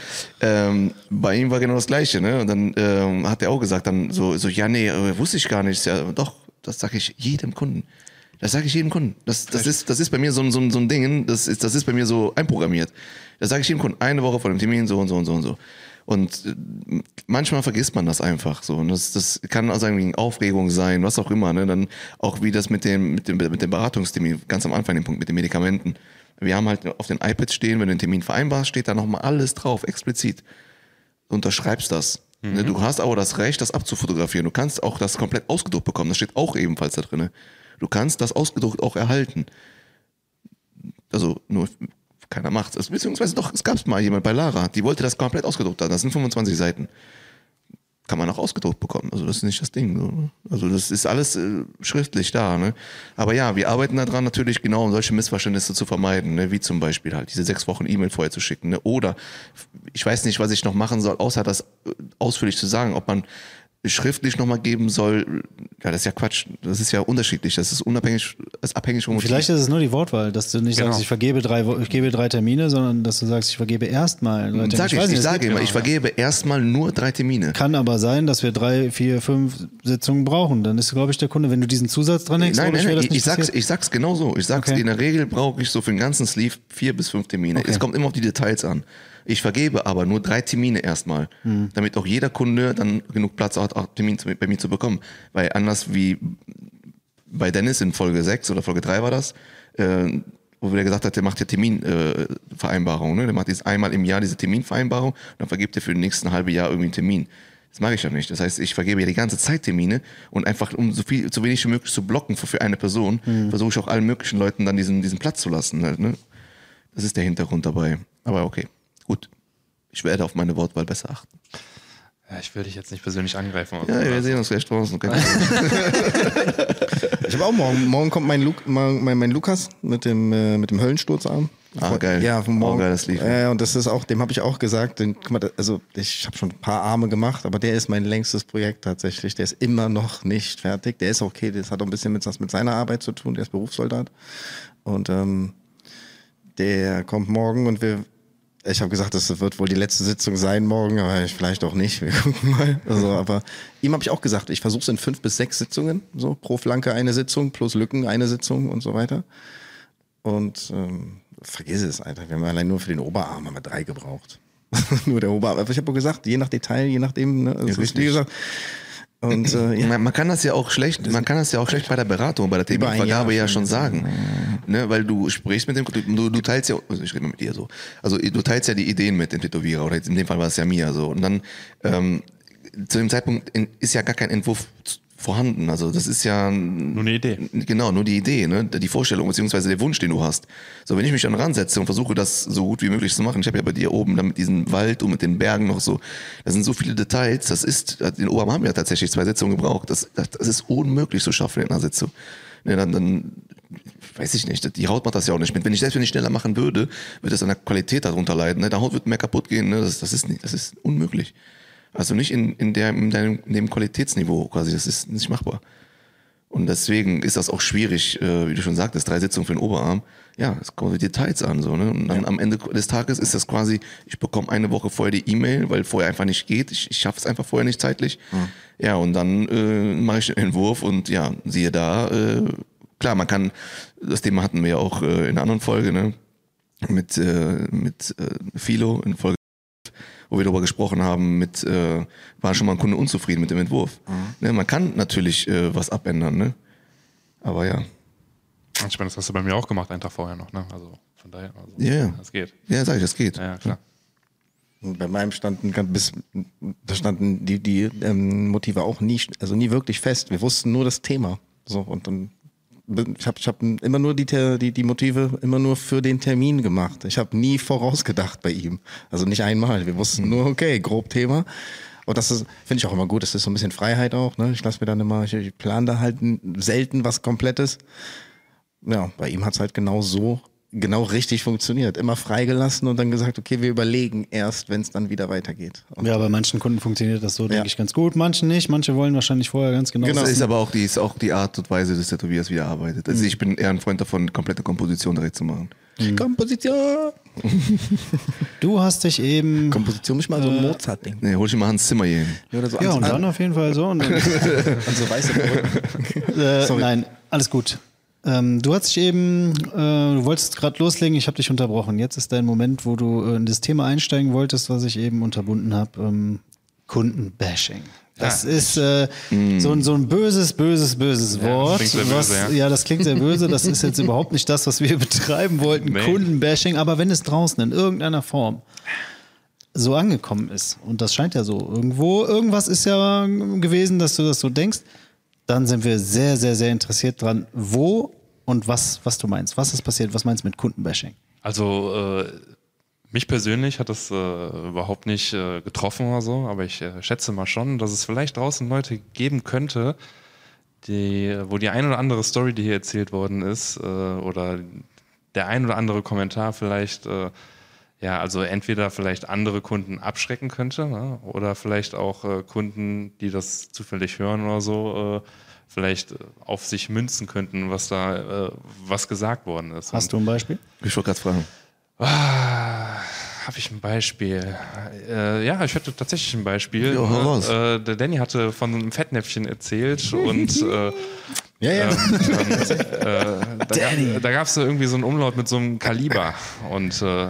[SPEAKER 2] Ähm, bei ihm war genau das Gleiche, ne? Und dann ähm, hat er auch gesagt, dann so, so ja, nee, äh, wusste ich gar nicht. Ja, doch, das sage ich jedem Kunden. Das sage ich jedem Kunden. Das, das, ist, das ist bei mir so, ein- so, ein- so ein Ding, das ist, das ist bei mir so einprogrammiert. Das sage ich jedem Kunden, eine Woche vor dem Termin, so und so und so und so. Und äh, manchmal vergisst man das einfach so. Und das, das kann also irgendwie Aufregung sein, was auch immer. Ne? Dann auch wie das mit dem, mit dem, mit dem Beratungstermin, ganz am Anfang den Punkt mit den Medikamenten. Wir haben halt auf den iPads stehen, wenn du den Termin vereinbarst, steht da nochmal alles drauf, explizit. Du unterschreibst das. Ne? Du hast aber das Recht, das abzufotografieren. Du kannst auch das komplett ausgedruckt bekommen. Das steht auch ebenfalls da drin. Du kannst das ausgedruckt auch erhalten. Also nur keiner macht es. Beziehungsweise doch, es gab mal jemand bei Lara, die wollte das komplett ausgedruckt haben. Das sind 25 Seiten. Kann man auch ausgedruckt bekommen. Also das ist nicht das Ding. so? Also das ist alles äh, schriftlich da. Ne? Aber ja, wir arbeiten daran natürlich genau, um solche Missverständnisse zu vermeiden. Ne? Wie zum Beispiel halt diese sechs Wochen E-Mail vorher zu schicken. Ne? Oder ich weiß nicht, was ich noch machen soll, außer das äh, ausführlich zu sagen, ob man schriftlich nochmal geben soll, ja, das ist ja Quatsch. Das ist ja unterschiedlich. Das ist unabhängig, das ist abhängig vom Motiv.
[SPEAKER 1] Vielleicht ist es nur die Wortwahl, dass du nicht
[SPEAKER 4] Genau.
[SPEAKER 1] sagst, ich vergebe drei, ich gebe drei Termine, sondern dass du sagst, ich vergebe erstmal.
[SPEAKER 2] Sag ich,
[SPEAKER 1] weiß
[SPEAKER 2] ich,
[SPEAKER 1] nicht, es
[SPEAKER 2] sage immer, ich vergebe erstmal nur drei Termine.
[SPEAKER 1] Kann aber sein, dass wir drei, vier, fünf Sitzungen brauchen. Dann ist, glaube ich, der Kunde, wenn du diesen Zusatz dran hängst,
[SPEAKER 2] Nein, nein, nein, ich, ich, sag's, ich sag's genau so. Ich sag's,
[SPEAKER 1] Okay.
[SPEAKER 2] in der Regel brauche ich so für den ganzen Sleeve vier bis fünf Termine.
[SPEAKER 1] Okay.
[SPEAKER 2] Es kommt immer auf die Details an. Ich vergebe aber nur drei Termine erstmal,
[SPEAKER 1] Hm.
[SPEAKER 2] damit auch jeder Kunde dann genug Platz hat, auch Termin bei mir zu bekommen. Weil anders wie bei Dennis in Folge 6 oder Folge 3 war das, äh, wo der gesagt hat, der macht ja Terminvereinbarung. Äh, ne? Der macht jetzt einmal im Jahr diese Terminvereinbarung und dann vergibt er für den nächsten halbe Jahr irgendwie einen Termin. Das mag ich ja nicht. Das heißt, ich vergebe ja die ganze Zeit Termine und einfach, um so viel, so wenig wie möglich zu blocken für, für eine Person, versuche ich auch allen möglichen Leuten dann diesen, diesen Platz zu lassen. Halt, ne? Das ist der Hintergrund dabei. Aber okay, gut. Ich werde auf meine Wortwahl besser achten.
[SPEAKER 4] Ja, ich will dich jetzt nicht persönlich angreifen.
[SPEAKER 2] Ja, wir sehen uns gleich draußen.
[SPEAKER 3] Ich habe auch morgen. Morgen kommt mein, Lu mein, mein, mein Lukas mit dem, äh, mit dem Höllensturzarm.
[SPEAKER 2] Ah, geil.
[SPEAKER 3] Ja, von morgen.
[SPEAKER 2] Oh, geil, das lief.
[SPEAKER 3] Ja, ja, und das ist auch, dem habe ich auch gesagt, den, guck mal, da- also ich habe schon ein paar Arme gemacht, aber der ist mein längstes Projekt tatsächlich. Der ist immer noch nicht fertig. Der ist okay, das hat auch ein bisschen mit, was mit seiner Arbeit zu tun. Der ist Berufssoldat. Und ähm, der kommt morgen und wir. Ich habe gesagt, das wird wohl die letzte Sitzung sein morgen, aber ich, vielleicht auch nicht. Wir gucken mal. Also, aber ihm habe ich auch gesagt, ich versuche es in fünf bis sechs Sitzungen, so pro Flanke eine Sitzung plus Lücken eine Sitzung und so weiter. Und ähm, vergiss es, Alter. Wir haben allein nur für den Oberarm haben wir drei gebraucht. nur der Oberarm. Aber ich habe auch gesagt, je nach Detail, je nachdem, ne, also
[SPEAKER 2] Ja,
[SPEAKER 3] wie gesagt. Und äh, ja,
[SPEAKER 2] Man, man kann das ja auch schlecht, man kann das ja auch schlecht bei der Beratung, bei der
[SPEAKER 3] Jahr
[SPEAKER 2] ja
[SPEAKER 3] schon
[SPEAKER 2] sagen. Ne, weil du sprichst mit dem, du, du teilst ja, also ich rede mal mit dir so, also du teilst ja die Ideen mit dem Tätowierer, oder jetzt in dem Fall war es ja mir so. Und dann ähm, zu dem Zeitpunkt ist ja gar kein Entwurf vorhanden. Also das ist ja
[SPEAKER 4] Nur eine Idee.
[SPEAKER 2] Genau, nur die Idee, ne? die Vorstellung beziehungsweise der Wunsch, den du hast. So, wenn ich mich dann ransetze und versuche, das so gut wie möglich zu machen, ich habe ja bei dir oben dann mit diesem Wald und mit den Bergen noch so, da sind so viele Details, das ist, den Oberarm haben wir tatsächlich zwei Sitzungen gebraucht, das, das, das ist unmöglich zu schaffen in einer Sitzung. Ne, dann, dann weiß ich nicht, die Haut macht das ja auch nicht mit. Wenn ich selbst wenn ich schneller machen würde, würde es an der Qualität darunter leiden. Ne? Der Haut wird mehr kaputt gehen, ne? das, das, ist nicht, das ist unmöglich. Also nicht in, in, der, in, deinem, in dem Qualitätsniveau quasi, das ist nicht machbar. Und deswegen ist das auch schwierig, äh, wie du schon sagtest, drei Sitzungen für den Oberarm. Ja, es kommen die Details an. So, ne? Und dann am Ende des Tages ist das quasi, ich bekomme eine Woche vorher die E-Mail, weil vorher einfach nicht geht. Ich, ich schaffe es einfach vorher nicht zeitlich. Ja, und dann äh, mache ich den Entwurf und ja, siehe da, äh, klar, man kann, das Thema hatten wir ja auch äh, in einer anderen Folge, ne? Mit, äh, mit äh, Philo in Folge wo wir darüber gesprochen haben, mit äh, war schon mal ein Kunde unzufrieden mit dem Entwurf. Ne, man kann natürlich äh, was abändern, ne? Aber ja.
[SPEAKER 4] Und ich meine, das hast du bei mir auch gemacht, einen Tag vorher noch. Ne? Also von daher, also,
[SPEAKER 2] Ja, ja.
[SPEAKER 4] das geht.
[SPEAKER 2] Ja, sag ich, das geht.
[SPEAKER 4] Ja, ja, klar.
[SPEAKER 3] bei meinem standen ganz bis, da standen die, die ähm, Motive auch nie, also nie wirklich fest. Wir wussten nur das Thema. So, und dann ich habe ich hab immer nur die, die, die Motive immer nur für den Termin gemacht. Ich habe nie vorausgedacht bei ihm. Also nicht einmal. Wir wussten nur, okay, grob Thema. Und das ist, finde ich auch immer gut. Das ist so ein bisschen Freiheit auch. Ne? Ich lasse mir dann immer, ich, ich plane da halt selten was Komplettes. Ja, bei ihm hat's halt genau so, genau richtig funktioniert. Immer freigelassen und dann gesagt, okay, wir überlegen erst, wenn es dann wieder weitergeht. Und
[SPEAKER 1] Ja, bei manchen Kunden funktioniert das so, denke
[SPEAKER 3] Ja.
[SPEAKER 1] ich, ganz gut. Manchen nicht. Manche wollen wahrscheinlich vorher ganz genau.
[SPEAKER 3] Genau.
[SPEAKER 2] Das ist aber auch die, ist auch die Art und Weise des Tätowierers, wie er arbeitet. Also ich bin eher ein Freund davon, komplette Komposition direkt zu machen.
[SPEAKER 3] Komposition.
[SPEAKER 1] Du hast dich eben.
[SPEAKER 3] Komposition nicht mal so ein Mozart-Ding.
[SPEAKER 2] Nee, hol ich mal Hans Zimmer hier hin.
[SPEAKER 3] Oder so
[SPEAKER 1] Ja, und dann auf jeden Fall so. Und
[SPEAKER 3] an so weiße
[SPEAKER 1] äh, nein, alles gut. Ähm, du hast dich eben, äh, du wolltest gerade loslegen, ich habe dich unterbrochen. Jetzt ist dein Moment, wo du äh, in das Thema einsteigen wolltest, was ich eben unterbunden habe. Ähm, Kundenbashing. Das
[SPEAKER 4] Ah.
[SPEAKER 1] ist äh, so, ein, so ein böses, böses, böses Wort.
[SPEAKER 4] klingt sehr
[SPEAKER 1] was,
[SPEAKER 4] böse, ja.
[SPEAKER 1] ja, das klingt sehr böse. Das ist jetzt überhaupt nicht das, was wir betreiben wollten.
[SPEAKER 4] Nee.
[SPEAKER 1] Kundenbashing. Aber wenn es draußen in irgendeiner Form so angekommen ist, und das scheint ja so irgendwo, irgendwas ist ja gewesen, dass du das so denkst, dann sind wir sehr, sehr, sehr interessiert dran, wo und was, was du meinst. Was ist passiert? Was meinst du mit Kundenbashing?
[SPEAKER 4] Also äh, mich persönlich hat das äh, überhaupt nicht äh, getroffen oder so, aber ich äh, schätze mal schon, dass es vielleicht draußen Leute geben könnte, die, wo die ein oder andere Story, die hier erzählt worden ist, äh, oder der ein oder andere Kommentar vielleicht, äh, ja, also entweder vielleicht andere Kunden abschrecken könnte, ne? oder vielleicht auch äh, Kunden, die das zufällig hören oder so, äh, vielleicht äh, auf sich münzen könnten, was da, äh, was gesagt worden ist.
[SPEAKER 1] Hast du ein Beispiel?
[SPEAKER 2] Ich wollte gerade fragen.
[SPEAKER 4] Ah, habe ich ein Beispiel? Äh, ja, ich hätte tatsächlich ein Beispiel.
[SPEAKER 2] Ja, hau raus.
[SPEAKER 4] Äh, der Danny hatte von einem Fettnäpfchen erzählt und äh,
[SPEAKER 3] Ja, ja.
[SPEAKER 4] äh, da gab es irgendwie so einen Umlaut mit so einem Kaliber und äh,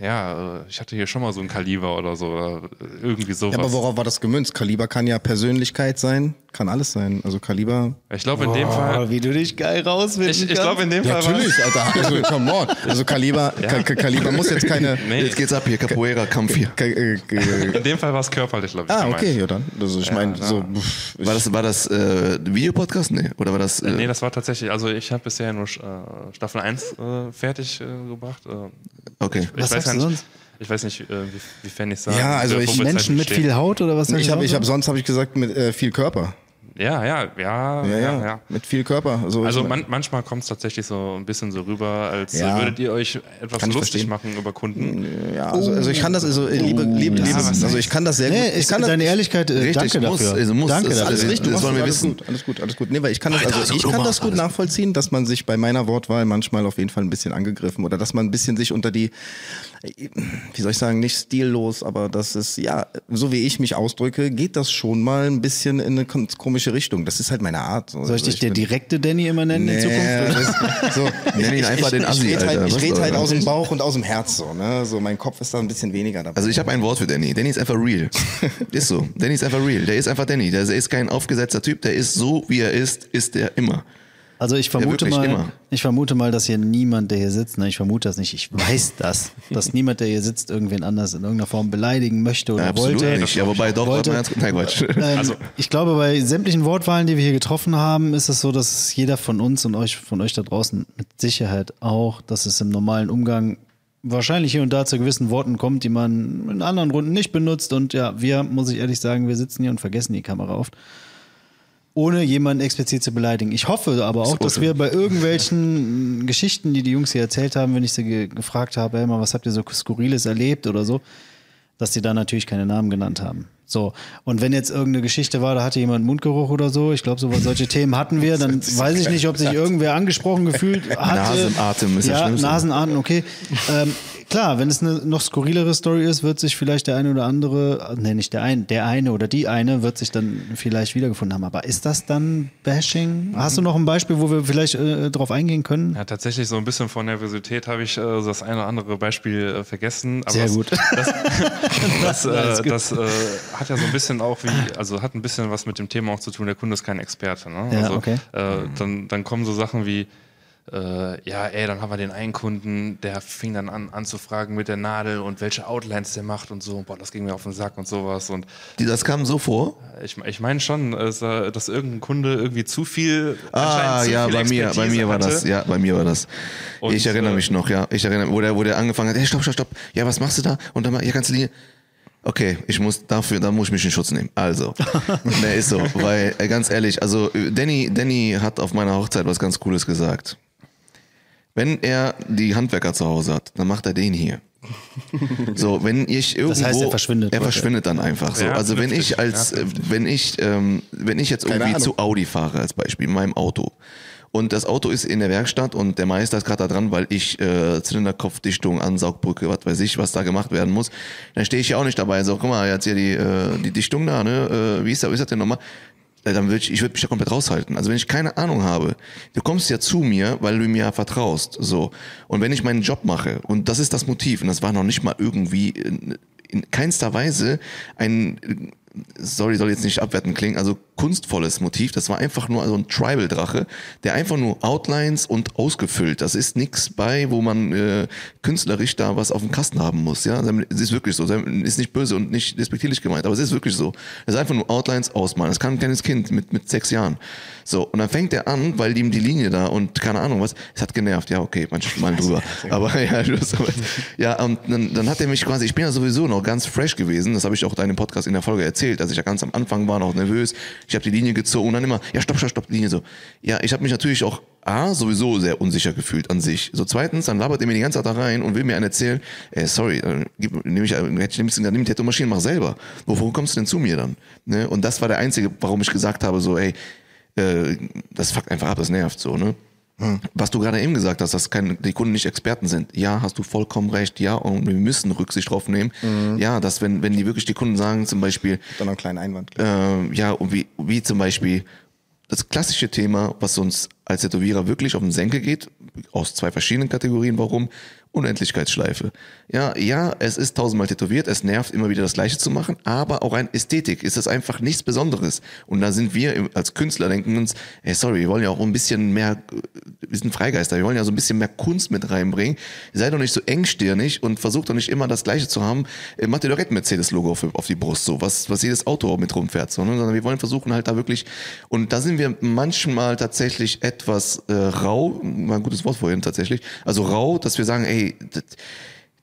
[SPEAKER 4] ja, äh, ich hatte hier schon mal so ein Kaliber oder so, oder irgendwie sowas.
[SPEAKER 3] Ja, aber worauf war das gemünzt? Kaliber kann ja Persönlichkeit sein, kann alles sein. Also Kaliber.
[SPEAKER 4] ich glaube in dem Fall,
[SPEAKER 1] wie du dich geil rausfinden
[SPEAKER 4] ich, ich glaube in dem
[SPEAKER 3] Ja,
[SPEAKER 4] Fall war,
[SPEAKER 3] natürlich, Alter. Also, come on. Also Kaliber, Ka Ka Kaliber muss jetzt keine.
[SPEAKER 4] nee,
[SPEAKER 2] Jetzt geht's ab hier, Capoeira, Kampf hier.
[SPEAKER 3] Äh, äh,
[SPEAKER 4] in dem Fall war es körperlich, glaube ich.
[SPEAKER 3] ah,
[SPEAKER 4] gemeint.
[SPEAKER 3] okay, ja dann. Also ich meine,
[SPEAKER 4] ja.
[SPEAKER 3] so. pff, ich-
[SPEAKER 2] War das, war das äh, Videopodcast? Nee. Oder war das. Äh,
[SPEAKER 4] Nee, das war tatsächlich, also ich habe bisher nur äh, Staffel 1 äh, fertig äh, gebracht. Äh,
[SPEAKER 2] okay.
[SPEAKER 4] Ich
[SPEAKER 1] Was
[SPEAKER 4] weiß
[SPEAKER 1] sagst du sonst?
[SPEAKER 4] Ich weiß nicht, äh, wie, wiefern ich sage.
[SPEAKER 3] Ja, also ich-
[SPEAKER 1] Menschen mit viel Haut oder was?
[SPEAKER 3] Ich habe, ich habe
[SPEAKER 1] so?
[SPEAKER 3] sonst habe ich gesagt mit äh, viel Körper.
[SPEAKER 4] Ja, ja, ja,
[SPEAKER 3] Ja,
[SPEAKER 4] ja,
[SPEAKER 3] ja, mit viel Körper. Also,
[SPEAKER 4] Also
[SPEAKER 3] ich,
[SPEAKER 4] man, manchmal kommt es tatsächlich so ein bisschen so rüber, als
[SPEAKER 3] Ja.
[SPEAKER 4] äh, würdet ihr euch etwas
[SPEAKER 3] Kann
[SPEAKER 4] lustig machen über Kunden.
[SPEAKER 3] ja, also, also ich kann das, also äh, liebe, liebe, liebe,
[SPEAKER 4] was
[SPEAKER 3] also ich kann das sehr
[SPEAKER 1] Nee,
[SPEAKER 3] gut. Ich kann das,
[SPEAKER 1] deine Ehrlichkeit, äh,
[SPEAKER 2] Richtig,
[SPEAKER 1] danke
[SPEAKER 2] muss,
[SPEAKER 1] dafür.
[SPEAKER 2] also muss,
[SPEAKER 1] danke
[SPEAKER 2] das ist
[SPEAKER 1] dafür.
[SPEAKER 2] alles richtig. Das wollen wir
[SPEAKER 3] alles
[SPEAKER 2] wissen.
[SPEAKER 3] Gut, alles gut, alles gut. Nee, weil ich kann das, also
[SPEAKER 2] so
[SPEAKER 3] ich kann das gut nachvollziehen, dass man sich bei meiner Wortwahl manchmal auf jeden Fall ein bisschen angegriffen oder dass man ein bisschen sich unter die, wie soll ich sagen, nicht stillos, aber das ist, ja, so wie ich mich ausdrücke, geht das schon mal ein bisschen in eine komische Richtung. Das ist halt meine Art. So.
[SPEAKER 1] Soll ich
[SPEAKER 3] Also
[SPEAKER 1] dich der direkte Danny immer nennen in
[SPEAKER 3] Nee,
[SPEAKER 1] Zukunft?
[SPEAKER 3] das, so,
[SPEAKER 2] Nenn ihn einfach den Assi,
[SPEAKER 3] ich red halt, ich red halt
[SPEAKER 2] soll
[SPEAKER 3] aus dem Bauch und aus dem Herz so, ne? So mein Kopf ist da ein bisschen weniger dabei.
[SPEAKER 2] Also ich habe ein Wort für Danny. Danny ist einfach real. ist so. Danny ist einfach real. Der ist einfach Danny. Der ist kein aufgesetzter Typ. Der ist so, wie er ist, ist der immer.
[SPEAKER 1] Also ich vermute
[SPEAKER 2] wirklich
[SPEAKER 1] mal,
[SPEAKER 2] immer.
[SPEAKER 1] ich vermute mal, dass hier niemand, der hier sitzt, ne, ich vermute das nicht, ich weiß das, dass niemand, der hier sitzt, irgendwen anders in irgendeiner Form beleidigen möchte oder
[SPEAKER 2] Ja, absolut
[SPEAKER 1] wollte.
[SPEAKER 2] nicht. Ja, wobei doch,
[SPEAKER 1] wollte.
[SPEAKER 2] ganz Nein, Quatsch.
[SPEAKER 1] Ähm,
[SPEAKER 4] Also-
[SPEAKER 1] ich glaube, bei sämtlichen Wortwahlen, die wir hier getroffen haben, ist es so, dass jeder von uns und euch, von euch da draußen mit Sicherheit auch, dass es im normalen Umgang wahrscheinlich hier und da zu gewissen Worten kommt, die man in anderen Runden nicht benutzt. Und ja, wir, muss ich ehrlich sagen, wir sitzen hier und vergessen die Kamera oft. Ohne jemanden explizit zu beleidigen. Ich hoffe aber auch, dass wir bei irgendwelchen Geschichten, die die Jungs hier erzählt haben, wenn ich sie ge gefragt habe, hey, mal, was habt ihr so Skurriles erlebt oder so, dass die da natürlich keine Namen genannt haben. So, und wenn jetzt irgendeine Geschichte war, da hatte jemand Mundgeruch oder so, ich glaube, so solche Themen hatten wir, dann weiß ich nicht, ob sich irgendwer angesprochen gefühlt hatte.
[SPEAKER 2] Nasenatem ist
[SPEAKER 1] ja,
[SPEAKER 2] Schlimmste.
[SPEAKER 1] Nasenatmen, okay. Ähm, klar, wenn es eine noch skurrilere Story ist, wird sich vielleicht der eine oder andere, nee, nicht der eine, der eine oder die eine wird sich dann vielleicht wiedergefunden haben. Aber ist das dann Bashing? Hast du noch ein Beispiel, wo wir vielleicht äh, drauf eingehen können?
[SPEAKER 4] Ja, tatsächlich so ein bisschen von Nervosität habe ich äh, das eine oder andere Beispiel äh, vergessen. Aber
[SPEAKER 1] Sehr
[SPEAKER 4] das,
[SPEAKER 1] gut.
[SPEAKER 4] Das,
[SPEAKER 1] Alles
[SPEAKER 4] äh,
[SPEAKER 1] gut.
[SPEAKER 4] das äh, hat ja so ein bisschen auch wie, also hat ein bisschen was mit dem Thema auch zu tun, der Kunde ist kein Experte. Ne?
[SPEAKER 1] Ja,
[SPEAKER 4] also,
[SPEAKER 1] okay.
[SPEAKER 4] äh, dann, dann kommen so Sachen wie, äh, ja, ey, dann haben wir den einen Kunden, der fing dann an anzufragen mit der Nadel und welche Outlines der macht und so. Boah, das ging mir auf den Sack und sowas. Und
[SPEAKER 2] Die, das kam so vor.
[SPEAKER 4] Ich, ich meine schon, dass, äh, dass irgendein Kunde irgendwie zu viel.
[SPEAKER 2] Ah,
[SPEAKER 4] zu
[SPEAKER 2] ja,
[SPEAKER 4] viel
[SPEAKER 2] bei mir, bei mir war
[SPEAKER 4] hatte.
[SPEAKER 2] das. Ja, bei mir war das.
[SPEAKER 4] Und,
[SPEAKER 2] ich erinnere
[SPEAKER 4] äh,
[SPEAKER 2] mich noch, ja. Ich erinnere wo der, wo der angefangen hat, hey, stopp, stopp, stopp. Ja, was machst du da? Und dann, mal- ja, ganze Linie. Okay, ich muss dafür, da muss ich mich in Schutz nehmen. Also, ne, ist so, weil äh, ganz ehrlich, also äh, Danny, Danny hat auf meiner Hochzeit was ganz Cooles gesagt. Wenn er die Handwerker zu Hause hat, dann macht er den hier. So, wenn ich irgendwo,
[SPEAKER 1] heißt, er verschwindet.
[SPEAKER 2] er verschwindet dann einfach so.
[SPEAKER 4] Ja,
[SPEAKER 2] also wenn ich als,
[SPEAKER 4] Ja,
[SPEAKER 2] äh, wenn ich, ähm, wenn ich jetzt irgendwie zu Audi fahre als Beispiel, in meinem Auto. Und das Auto ist in der Werkstatt und der Meister ist gerade da dran, weil ich äh, Zylinderkopfdichtung, Ansaugbrücke, was weiß ich, was da gemacht werden muss. Dann stehe ich ja auch nicht dabei. So, guck mal, jetzt hier die, äh, die Dichtung da, ne? Äh, wie ist das, wie ist das denn nochmal? Dann würde ich, ich würde mich da komplett raushalten. Also wenn ich keine Ahnung habe, du kommst ja zu mir, weil du mir vertraust. So. Und wenn ich meinen Job mache, und das ist das Motiv, und das war noch nicht mal irgendwie in, in keinster Weise ein sorry, soll jetzt nicht abwertend klingen, also kunstvolles Motiv. Das war einfach nur so ein Tribal-Drache, der einfach nur Outlines und ausgefüllt. Das ist nix bei, wo man äh, künstlerisch da was auf dem Kasten haben muss. Ja, es ist wirklich so. Ist nicht böse und nicht despektierlich gemeint, aber es ist wirklich so. Es ist einfach nur Outlines ausmalen. Das kann ein kleines Kind mit mit sechs Jahren. So und dann fängt er an, weil ihm die Linie da und keine Ahnung was. Es hat genervt. Ja, okay, manchmal drüber. Aber ja, ja, und dann, dann hat er mich quasi. Ich bin ja sowieso noch ganz fresh gewesen. Das habe ich auch deinem Podcast in der Folge erzählt, dass ich ja ganz am Anfang war, noch nervös. Ich habe die Linie gezogen und dann immer, ja, stopp, stopp, stopp, Linie so. Ja, ich habe mich natürlich auch A, sowieso sehr unsicher gefühlt an sich. So zweitens, dann labert er mir die ganze Zeit da rein und will mir einen erzählen, ey, sorry, äh, gib, nehm ich, äh, hätte ich nimm, nimm die Tattoo-Maschine, mach selber. Wovon kommst du denn zu mir dann? Ne? Und das war der einzige, warum ich gesagt habe, so, ey, äh, das fuckt einfach ab, das nervt so, ne? Was du gerade eben gesagt hast, dass kein, die Kunden nicht Experten sind. Ja, hast du vollkommen recht. Ja, und wir müssen Rücksicht drauf nehmen. Ja, dass wenn, wenn die wirklich die Kunden sagen, zum Beispiel,
[SPEAKER 3] Dann noch einen kleinen Einwand.
[SPEAKER 2] äh, ja, und wie, wie zum Beispiel das klassische Thema, was uns als Tätowierer wirklich auf den Senkel geht, aus zwei verschiedenen Kategorien. Warum? Unendlichkeitsschleife. Ja, ja, es ist tausendmal tätowiert, es nervt immer wieder das Gleiche zu machen, aber auch rein Ästhetik ist es einfach nichts Besonderes. Und da sind wir als Künstler denken uns, hey, sorry, wir wollen ja auch ein bisschen mehr, wir sind Freigeister, wir wollen ja so ein bisschen mehr Kunst mit reinbringen. Seid doch nicht so engstirnig und versucht doch nicht immer das Gleiche zu haben. Macht ihr doch ein Mercedes-Logo auf, auf die Brust, so, was, was jedes Auto mit rumfährt, so, ne? sondern wir wollen versuchen halt da wirklich, und da sind wir manchmal tatsächlich etwas äh, rau, war ein gutes Wort vorhin tatsächlich, also rau, dass wir sagen, ey, das,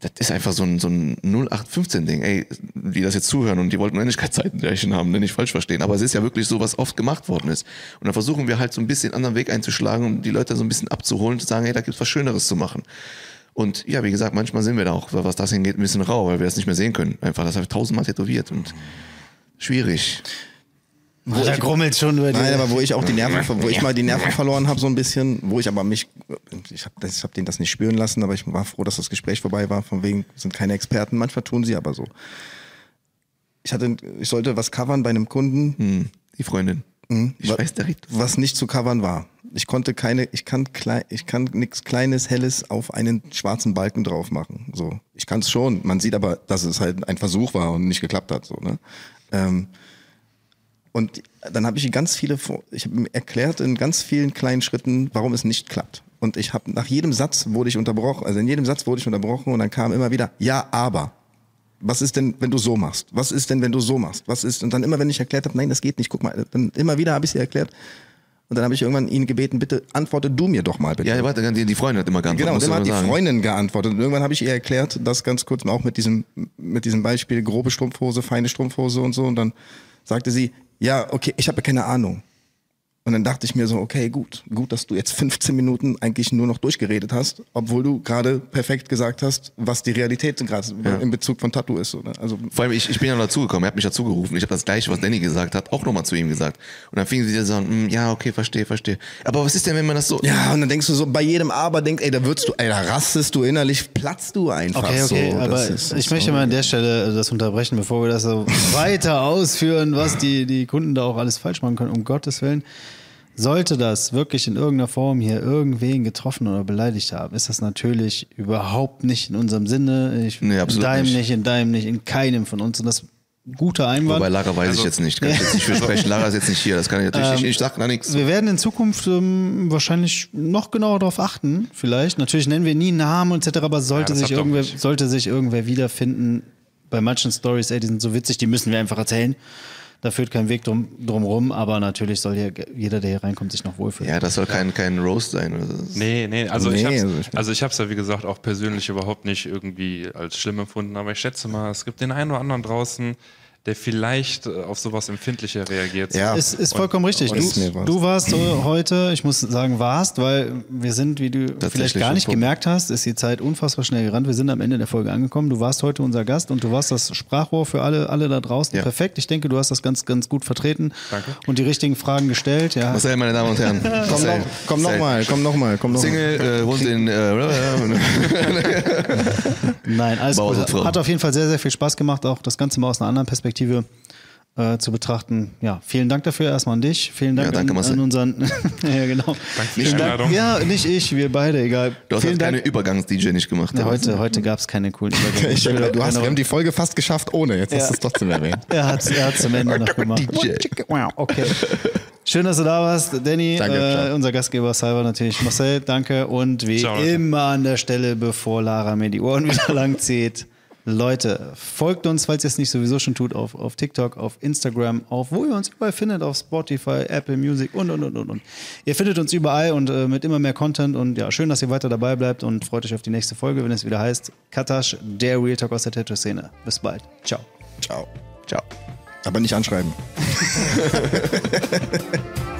[SPEAKER 2] das ist einfach so ein, so ein 0815-Ding, ey, die das jetzt zuhören und die wollten Ähnlichkeitszeiten haben, nicht falsch verstehen, aber es ist ja wirklich so, was oft gemacht worden ist. Und dann versuchen wir halt so ein bisschen einen anderen Weg einzuschlagen, um die Leute so ein bisschen abzuholen, zu sagen, hey, da gibt's was Schöneres zu machen. Und ja, wie gesagt, manchmal sind wir da auch, was das hingeht, ein bisschen rau, weil wir das nicht mehr sehen können. Einfach, das habe ich tausendmal tätowiert und schwierig.
[SPEAKER 1] Wo da grummelt schon über die.
[SPEAKER 3] Nein, aber wo ich auch die Nerven, wo ich mal die Nerven verloren habe, so ein bisschen, wo ich aber mich, ich habe ich hab den das nicht spüren lassen, aber ich war froh, dass das Gespräch vorbei war, von wegen sind keine Experten, manchmal tun sie aber so. Ich hatte, ich sollte was covern bei einem Kunden,
[SPEAKER 2] Hm, die Freundin. Ich
[SPEAKER 3] wa-
[SPEAKER 2] weiß direkt.
[SPEAKER 3] was nicht zu covern war. Ich konnte keine, ich kann klein, ich kann nichts Kleines, Helles auf einen schwarzen Balken drauf machen. So, ich kann es schon. Man sieht aber, dass es halt ein Versuch war und nicht geklappt hat. So, ne? Ähm, und dann habe ich ganz viele, ich habe ihm erklärt in ganz vielen kleinen Schritten, warum es nicht klappt. Und ich habe nach jedem Satz wurde ich unterbrochen, also in jedem Satz wurde ich unterbrochen und dann kam immer wieder, ja, aber. Was ist denn, wenn du so machst? Was ist denn, wenn du so machst? Was ist? Und dann immer, wenn ich erklärt habe, nein, das geht nicht, guck mal, dann immer wieder habe ich sie erklärt. Und dann habe ich irgendwann ihn gebeten, bitte antworte du mir doch mal bitte.
[SPEAKER 2] Ja, warte, die, die Freundin hat immer geantwortet.
[SPEAKER 3] Genau, und immer
[SPEAKER 2] du
[SPEAKER 3] hat die
[SPEAKER 2] sagen.
[SPEAKER 3] Freundin geantwortet. Und irgendwann habe ich ihr erklärt, das ganz kurz auch mit diesem, mit diesem Beispiel grobe Strumpfhose, feine Strumpfhose und so. Und dann sagte sie, ja, okay, ich habe keine Ahnung. Und dann dachte ich mir so, okay, gut, gut, dass du jetzt 15 Minuten eigentlich nur noch durchgeredet hast, obwohl du gerade perfekt gesagt hast, was die Realität gerade in Bezug von Tattoo ist. So, ne? Also
[SPEAKER 2] Vor allem, ich, ich bin ja noch dazugekommen, er hat mich dazugerufen. Ich habe das gleiche, was Danny gesagt hat, auch nochmal zu ihm gesagt. Und dann fingen sie wieder so an, "Hm, ja, okay, verstehe, verstehe. Aber was ist denn, wenn man das so...
[SPEAKER 3] ja, und dann denkst du so, bei jedem Aber denkst, ey, da würdest du, ey, da rastest du innerlich, platzt du einfach
[SPEAKER 1] Okay, okay,
[SPEAKER 3] so.
[SPEAKER 1] aber
[SPEAKER 3] Das ist-
[SPEAKER 1] ich möchte mal an der Stelle das unterbrechen, bevor wir das so weiter ausführen, was die, die Kunden da auch alles falsch machen können, um Gottes Willen. Sollte das wirklich in irgendeiner Form hier irgendwen getroffen oder beleidigt haben, ist das natürlich überhaupt nicht in unserem Sinne. Ich,
[SPEAKER 2] Nee, absolut
[SPEAKER 1] in deinem
[SPEAKER 2] nicht.
[SPEAKER 1] nicht. in deinem nicht, in keinem von uns. Und das guter Einwand.
[SPEAKER 2] Wobei Lara weiß ich jetzt nicht, kann ich jetzt nicht für sprechen. Lara ist jetzt nicht hier, das kann ich natürlich nicht, ich sag da nichts.
[SPEAKER 1] Wir werden in Zukunft ähm, wahrscheinlich noch genauer darauf achten, vielleicht. Natürlich nennen wir nie Namen etc., aber sollte,
[SPEAKER 4] das
[SPEAKER 1] sich irgendwer, sollte sich irgendwer wiederfinden bei manchen Stories, ey, die sind so witzig, die müssen wir einfach erzählen. Da führt kein Weg drum, drum rum, aber natürlich soll hier jeder, der hier reinkommt, sich noch wohlfühlen.
[SPEAKER 2] Ja, das soll kein, kein Roast sein. Oder so.
[SPEAKER 4] Nee, nee, also
[SPEAKER 3] Nee,
[SPEAKER 4] ich hab's,
[SPEAKER 3] also ich-
[SPEAKER 4] also ich hab's ja wie gesagt auch persönlich überhaupt nicht irgendwie als schlimm empfunden, aber ich schätze mal, es gibt den einen oder anderen draußen, der vielleicht äh, auf sowas empfindlicher reagiert.
[SPEAKER 3] Ja.
[SPEAKER 1] Ist, ist vollkommen richtig.
[SPEAKER 3] und- Ist mir
[SPEAKER 1] Du,
[SPEAKER 3] was.
[SPEAKER 1] du warst so heute, ich muss sagen, warst, weil wir sind, wie du vielleicht gar nicht gemerkt hast, ist die Zeit unfassbar schnell gerannt. Wir sind am Ende der Folge angekommen. Du warst heute unser Gast und du warst das Sprachrohr für alle, alle da draußen.
[SPEAKER 2] Ja.
[SPEAKER 1] Perfekt. Ich denke, du hast das ganz, ganz gut vertreten
[SPEAKER 4] Danke.
[SPEAKER 1] und die richtigen Fragen gestellt. Ja.
[SPEAKER 2] Marcel, meine Damen und Herren.
[SPEAKER 3] Komm
[SPEAKER 2] Marcel,
[SPEAKER 3] noch, komm noch
[SPEAKER 2] Marcel.
[SPEAKER 3] mal, komm noch mal, komm noch mal.
[SPEAKER 2] Single, äh, wohnt in. Äh,
[SPEAKER 1] Nein, alles gut.
[SPEAKER 2] und.
[SPEAKER 1] Hat auf jeden Fall sehr, sehr viel Spaß gemacht, auch das Ganze mal aus einer anderen Perspektive äh, zu betrachten. Ja, vielen Dank dafür erstmal an dich. Vielen Dank
[SPEAKER 2] Ja, danke,
[SPEAKER 1] an,
[SPEAKER 2] Marcel.
[SPEAKER 1] an unseren. ja, genau.
[SPEAKER 4] Danke für die. Einladung.
[SPEAKER 1] Ja, nicht ich, wir beide, egal.
[SPEAKER 2] du hast
[SPEAKER 1] vielen
[SPEAKER 2] halt keine. Übergangs-DJ nicht gemacht.
[SPEAKER 1] Ja, heute heute gab es keine coolen Übergänge.
[SPEAKER 3] Ich, du hast, wir
[SPEAKER 1] Genau.
[SPEAKER 3] haben die Folge fast geschafft ohne. Jetzt hast du es trotzdem erwähnt.
[SPEAKER 1] Er hat es er hat's zum Ende noch gemacht.
[SPEAKER 2] DJ.
[SPEAKER 1] Wow, okay. Schön, dass du da warst, Danny,
[SPEAKER 3] Danke,
[SPEAKER 1] äh, unser Gastgeber Cyber natürlich. Marcel, danke. Und wie
[SPEAKER 4] Ciao,
[SPEAKER 1] immer an der Stelle, bevor Lara mir die Ohren wieder lang zieht. Leute, folgt uns, falls ihr es nicht sowieso schon tut, auf, auf TikTok, auf Instagram, auf wo ihr uns überall findet, auf Spotify, Apple Music und und und und. und. Ihr findet uns überall und äh, mit immer mehr Content. Und ja, schön, dass ihr weiter dabei bleibt und freut euch auf die nächste Folge, wenn es wieder heißt Katasch, der Real Talk aus der Tattoo-Szene. Bis bald. Ciao.
[SPEAKER 3] Ciao.
[SPEAKER 2] Ciao.
[SPEAKER 3] Aber nicht anschreiben.